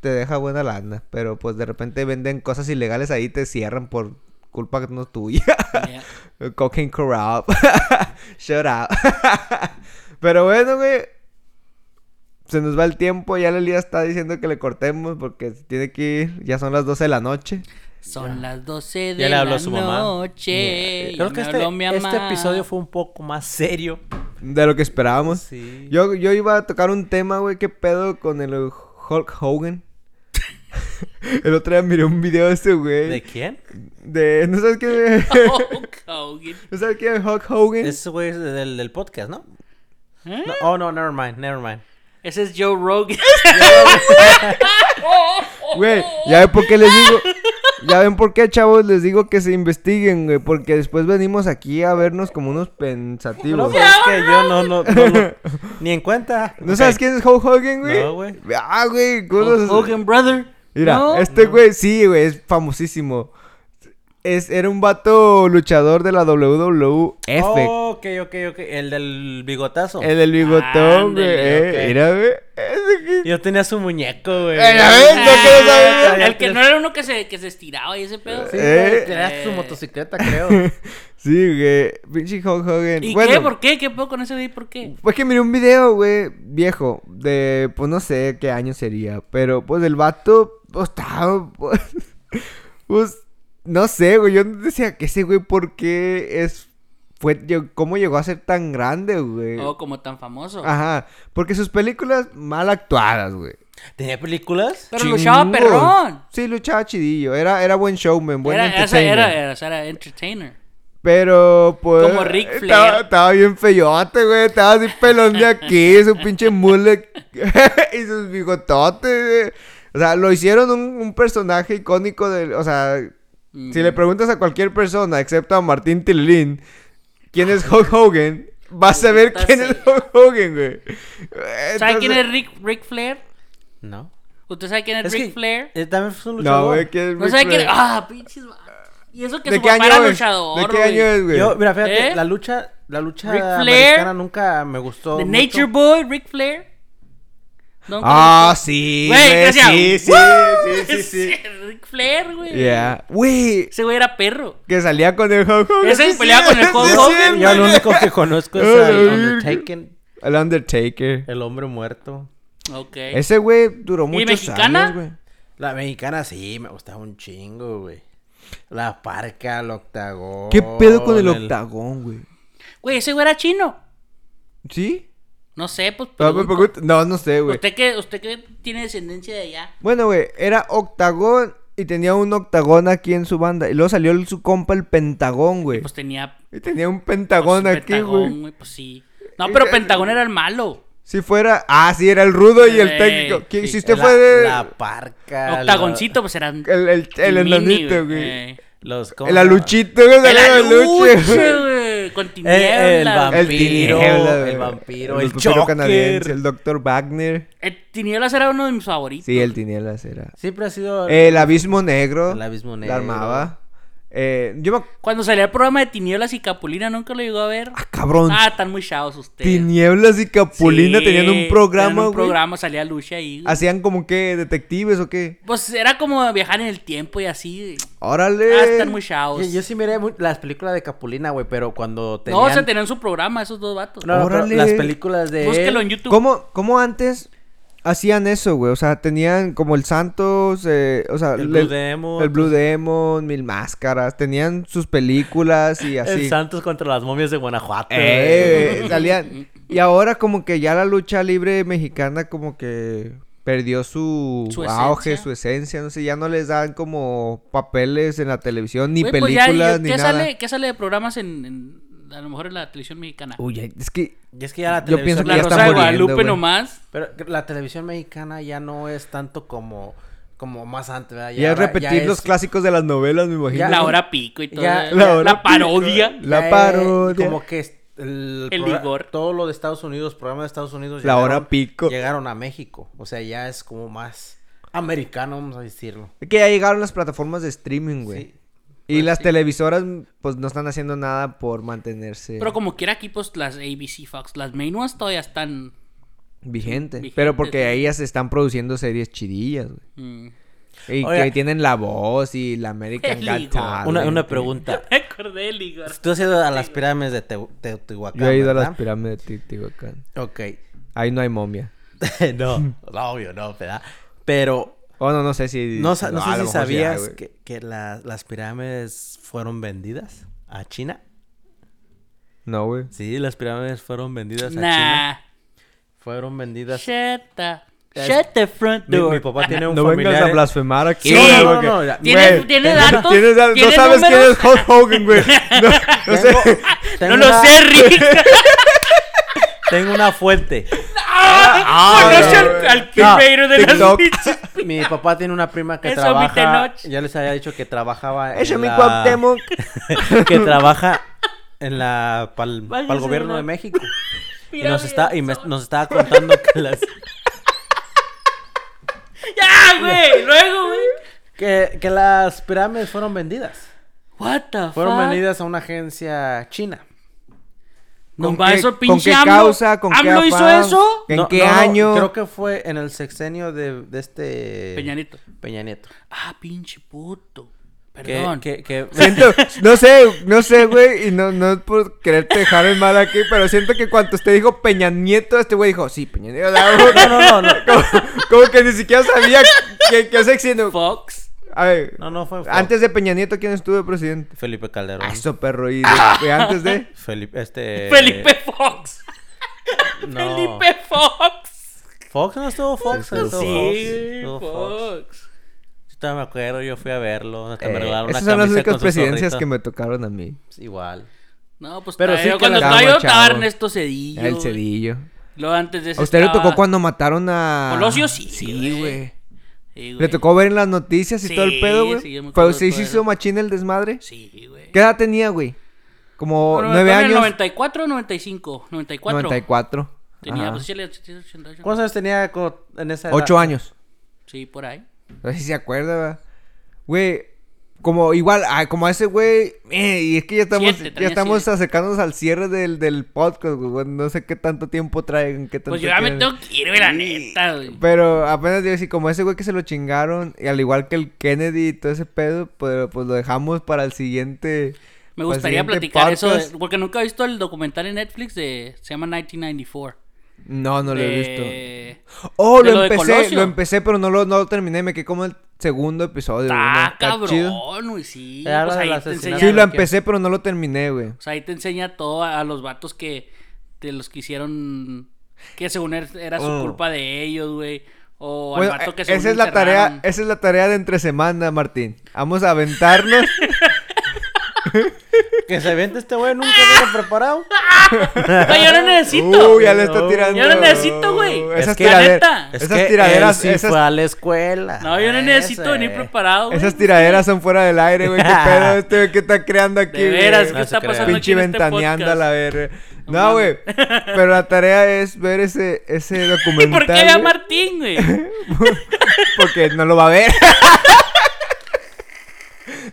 te deja buena lana. Pero pues de repente venden cosas ilegales ahí y te cierran por culpa no tuya. Yeah. Cocaine corrupt. Shut up. Pero bueno, güey. Se nos va el tiempo. Ya Lelia está diciendo que le cortemos porque tiene que ir. Ya son las 12 de la noche. Son las 12 de Ya le habló la a su mamá. noche. Creo ya que este, este episodio fue un poco más serio. De lo que esperábamos. Sí. Yo, yo iba a tocar un tema, güey. ¿Qué pedo con el Hulk Hogan? el otro día miré un video de ese güey. ¿De quién? De... ¿No sabes quién es? Hulk Hogan. ¿No sabes quién es Hulk Hogan? Ese güey es del, del podcast, ¿no? ¿Eh? No, Oh, no, never mind, never mind. Ese es Joe Rogan. Güey, ya ven por qué les digo. Ya ven por qué, chavos, les digo que se investiguen, güey. Porque después venimos aquí a vernos como unos No, pensativos. pues es que yo no, no, no, lo- ni en cuenta. ¿No sabes quién es Hulk Hogan, güey? No, güey. Ah, güey. ¿cómo Hulk no- Hogan, brother. Mira, No. este güey, sí, güey, es famosísimo. Es, era un vato luchador de la WWF. Oh, ok, ok, ok. El del bigotazo. El del bigotón, güey. Eh, ok. Mira, güey. Yo tenía su muñeco, güey. Eh, no que no sabía. Ya El que no era uno que se, que se estiraba y ese pedo. Sí, Eh. güey, tenías su Eh. motocicleta, creo. Sí, güey. Pinche Hulk Hogan. ¿Y bueno, qué? ¿Por qué? ¿Qué puedo con ese güey? ¿Por qué? Pues que miré un video, güey, viejo, de, pues no sé qué año sería, pero pues el vato, pues estaba, pues, pues, no sé, güey, yo decía que ese güey, ¿por qué es, fue, cómo llegó a ser tan grande, güey? Oh, como tan famoso. Ajá, porque sus películas mal actuadas, güey. ¿Tenía películas? Pero luchaba perrón. Sí, luchaba chidillo, era, era buen showman, buen Era, esa entertainer. era, era, era entertainer. Pero, pues. Como Ric Flair. Estaba, estaba bien feyote, güey. Estaba así pelón de aquí, su pinche mullet y sus bigototes, güey. O sea, lo hicieron un, un personaje icónico del. O sea, si le preguntas a cualquier persona, excepto a Martín Tilín, quién es Hulk Hogan, vas a ver quién es Hulk Hogan, güey. ¿Sabe quién es Rick, Ric Flair? No. ¿Usted sabe quién es, Es Ric que Flair? eh, también fue un luchador. No, güey, ¿quién es ¿No Ric sabe quién Flair? es? Ah, pinches. va- Y eso que ¿De su qué papá año era es? luchador. ¿De qué güey. año es, güey? Yo, mira, fíjate, ¿Eh? la lucha, la lucha Ric Flair. americana nunca me gustó. The mucho. Nature Boy, Ric Flair. Ah, sí, Güey, sí, sí, sí, sí, sí. Ric Flair, güey. Yeah. Güey, Ese güey era perro. que salía con el Hulk Hogan. Ese sí, peleaba sí, con el Hulk sí, Hogan. sí, Yo lo único que conozco es ay, Undertaker, El Undertaker. el hombre muerto. Ok. Ese güey duró muchos mexicana? años, güey. La mexicana sí, me gustaba un chingo, güey. La parca, el octagón. ¿Qué pedo con el octagón, güey? Güey, ese güey era chino. ¿Sí? No sé, pues. Pregunto. pregunto- no, no sé, güey. ¿Usted que, usted que tiene descendencia de allá. Bueno, güey, era octagón y tenía un octagón aquí en su banda. Y luego salió el- su compa el pentagón, güey. Pues tenía. Y tenía un pues, pentagón un aquí, Pentagón, güey. Pues sí. No, pero Pentagón era el malo. Si fuera... Ah, sí, era el rudo y el Eh, técnico. ¿Qui- sí. Si usted la, fue de... La parca. Octagoncito, pues eran. El, el, el enanito, güey. eh. Los, ¿cómo El aluchito, güey. El aluche. güey. Con Eh, el tinieblas. El vampiro. Tiniebla, güey. el vampiro. El El, vampiro Joker. canadiense. El Dr. Wagner. El tinieblas era uno de mis favoritos. Sí, el Tinieblas era. Siempre ha sido. El abismo negro. El abismo La negro. armaba. Eh, yo me... Cuando salía el programa de Tinieblas y Capulina, nunca lo llegó a ver. Ah, cabrón. Ah, están muy chavos ustedes. Tinieblas y Capulina Sí, tenían un programa, tenían un güey. programa, salía Lucha ahí. güey. Hacían como que detectives o qué. Pues era como viajar en el tiempo y así. Órale. Ah, están muy chavos. Yo, yo sí miré las películas de Capulina, güey, pero cuando No, tenían... o sea, tenían su programa, esos dos vatos. No, no, Órale. las películas de Búsquelo en YouTube. ¿Cómo, ¿Cómo antes hacían eso, güey? O sea, tenían como el Santos, eh, o sea, El le- Blue Demon. el Blue Demon, Mil Máscaras, tenían sus películas y así. El Santos contra las momias de Guanajuato. Eh, güey. salían. Y ahora como que ya la lucha libre mexicana como que perdió su, Su auge, esencia. su esencia, no sé, ya no les dan como papeles en la televisión, ni Güey, pues ya, películas, ¿qué ni nada. sale, ¿Qué sale de programas en, en- a lo mejor en la televisión mexicana? Uy, es que Y es que ya la Yo televisión... pienso que la ya Rosa están de muriendo, Guadalupe güey. nomás. Pero la televisión mexicana ya no es tanto como... Como más antes, ¿verdad? ya, es ahora- repetir los clásicos de las novelas, me imagino. Ya- la hora pico y todo. ya- la, parodia. pico. La ya parodia. Como que es- el, El progra- Igor. todo lo de Estados Unidos, programas de Estados Unidos La hora pico. llegaron a México. O sea, ya es como más americano, vamos a decirlo. Es que ya llegaron las plataformas de streaming, güey. Sí. Y Pues las sí. televisoras, pues no están haciendo nada por mantenerse Pero como quiera aquí, pues las ABC Fox, las main ones todavía están. vigentes. vigentes, Pero porque sí. ahí ya se están produciendo series chidillas, güey. mm. Y Oiga. que tienen La Voz y la American Got. Una, una pregunta. Me acordé del Igor. Tú has ido a las pirámides de Teotihuacán, Yo he ido a las pirámides de Teotihuacán. Ok. Ahí no hay momia. no, no, obvio, no, ¿verdad? Pero Oh, no, no sé si... no, no sé si sabías que, que la- las pirámides fueron vendidas a China. No, güey. Sí, las pirámides fueron vendidas a China. Fueron vendidas. Shut the, Es- shut the front Mi, door. mi papá tiene un No vengas familiar. a blasfemar aquí. Sí. güey, No, no, no, ya. ¿Tiene- güey, tiene tengo- datos? tienes da- ¿Tiene no sabes quién números? es Hulk Hogan, güey. No, no sé. Tengo, tengo No lo sé, Rick. Tengo una fuente. Conoce no, al, al No, primero de las TikTok. pinches. Mi papá tiene una prima que Eso, mi trabaja. Tenoch. Ya les había dicho que trabajaba. Eso en mi la- Cuauhtémoc. que trabaja en la para el Váyase gobierno de México. Y nos está y me- nos estaba contando que las Ya, güey. Luego, güey. que, que las pirámides fueron vendidas. What the Fueron fuck? vendidas a una agencia china. ¿Con qué- eso con qué AMLO. causa? ¿Con qué ¿AMLO hizo eso? ¿En No, qué no, año? creo que fue en el sexenio de, de este Peña Nieto. Peña Nieto. Ah, pinche puto. Perdón. que, que- Siento, no sé, no sé, güey, y no, no es por quererte dejar en mal aquí, pero siento que cuando usted dijo Peña Nieto, este güey dijo, sí, Peña Nieto. no, no, no, no. Como, como que ni siquiera sabía qué, qué sexenio. Fox. A ver, No, no fue, fue antes de Peña Nieto, ¿quién estuvo de presidente? Felipe Calderón. Ah, eso, perro, y, de- antes de... Felipe este Felipe Fox. no. Felipe Fox. Fox no estuvo Fox, Sí, estuvo Sí, Estuvo Fox. Yo todavía me acuerdo, yo fui a verlo. hasta me Eh, regalaron una esas son las únicas presidencias zorrito. que me tocaron a mí. Igual. No, pues Pero sí cuando estaba yo Estaba. Ernesto Cedillo. El cedillo. Luego antes de eso ¿A usted le tocó cuando mataron a... Colosio, sí, Sí, güey. Sí. ¿Le tocó ver en las noticias y todo el Sí, pedo, güey? sí, Pero se hizo machín el desmadre. Sí, güey. ¿Qué edad tenía, güey? Como Bueno, nueve fue en el años. 94 o 95. 94. 94. Tenía, pues échale 88. ¿Cuántos años tenía en esa edad? Ocho años. Sí, por ahí. No sé si se acuerda, ¿verdad? Güey, como igual, ah, como a ese güey, eh, y es que ya estamos, Siete, ya estamos siete. acercándonos al cierre del, del podcast, güey. No sé qué tanto tiempo traigan, qué tanto Pues yo ya me tengo que ir, la neta, güey. Pero apenas digo así, como ese güey que se lo chingaron, y al igual que el Kennedy y todo ese pedo, pues, pues lo dejamos para el siguiente. Me gustaría platicar eso, de- podcast. porque nunca he visto el documental en Netflix de... Se llama 1994. No, no lo he visto. de- Oh, lo empecé, lo empecé, pero no lo, no lo terminé, me quedé como el segundo episodio. chido. cabrón, güey, sí. Era Pues ahí te enseña... Sí, lo empecé, pero no lo terminé, güey. O sea, ahí te enseña todo a, los vatos que... De los que hicieron... Que según er- era su Oh. culpa de ellos, güey. O Bueno, al vato que eh, según esa es la tarea, esa es la tarea de entre semana, Martín. Vamos a aventarnos. Que se vente este güey, nunca lo he preparado. Yo no necesito. Uy, ya le está tirando. Yo no necesito, güey. Esas Es que- tiraderas, neta. Es esas que tiraderas, él sí esas, fue a la escuela. No, yo no necesito venir preparado, güey. esas tiraderas son fuera del aire, güey. ¿Qué pedo este güey que está creando aquí, De güey? veras, ¿qué está pasando Pinche aquí en este ventaneando a la verga. No güey. Pero la tarea es ver ese, ese ¿Y documental. por qué ve a Martín, güey? Porque no lo va a ver.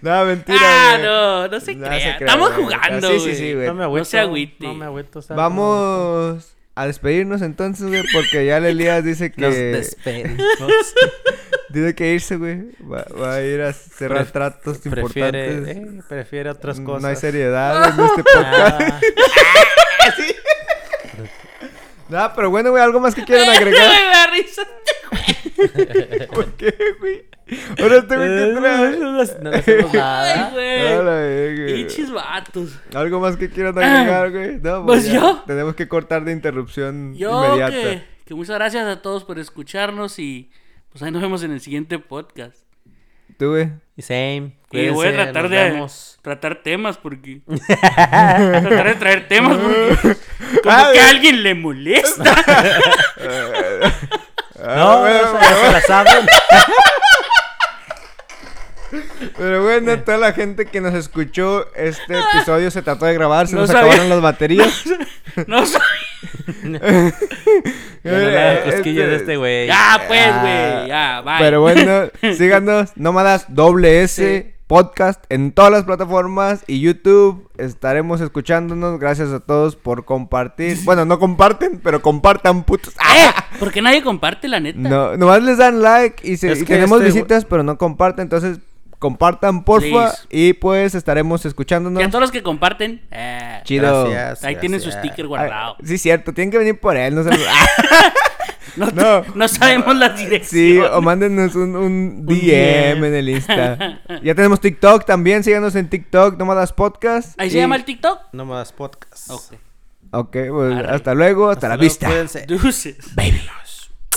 no, mentira, ah, güey. no, no se No crea. se crea, Estamos güey. jugando, Sí, güey. sí, sí, güey. No me agüito. se agüite. No me agüito. ¿sabes? Vamos a despedirnos entonces, güey, porque ya el Elías dice que Nos despedimos. tiene que irse, güey. Va, va a ir a cerrar Pref- tratos prefiere, importantes. eh, prefiere otras cosas. No hay seriedad en este podcast. Ah, No, pero bueno, güey, algo más que quieran Güey, agregar. me da risa. ¿Por qué, güey? Ahora este güey que trae. no le hacemos Ay, nada. Güey. Pinches vatos. Algo más que quieran agregar, güey. No, Pues yo. Tenemos que cortar de interrupción Yo inmediata. que, que muchas gracias a todos por escucharnos y pues ahí nos vemos en el siguiente podcast. Tú, güey. Same. Y voy a tratar de vemos. tratar temas porque tratar de traer temas porque como Ah, que a alguien le molesta. Ah, No, la saben. Pero bueno, toda la gente que nos escuchó, este episodio se trató de grabar, se No nos sabía. acabaron las baterías. no soy. Ya no Eh, cosquillas de este- güey. Ya pues, Ah, güey, ya, bye. Pero bueno, síganos, nómadas doble S podcast en todas las plataformas y YouTube. Estaremos escuchándonos. Gracias a todos por compartir. Bueno, no comparten, pero compartan, putos. ¡Eh! Porque nadie comparte, la neta. No, nomás les dan like y, se- Es y tenemos este- visitas, pero no comparten. Entonces, compartan, porfa. Please. Y pues estaremos escuchándonos. Y a todos los que comparten, eh, Chido. Gracias, ahí tienen su sticker Ay, guardado. sí, cierto. Tienen que venir por él. No, se- No, no. no sabemos las Sí, direcciones. o mándenos un, un DM DM. en el Insta. ya tenemos TikTok también. Síganos en TikTok, Nómadas Podcast. Ahí Y- se llama el TikTok. No más podcast. Ok. Ok, pues Arre. hasta luego. Hasta, la luego, vista. Cuídense. Deuces. Baby.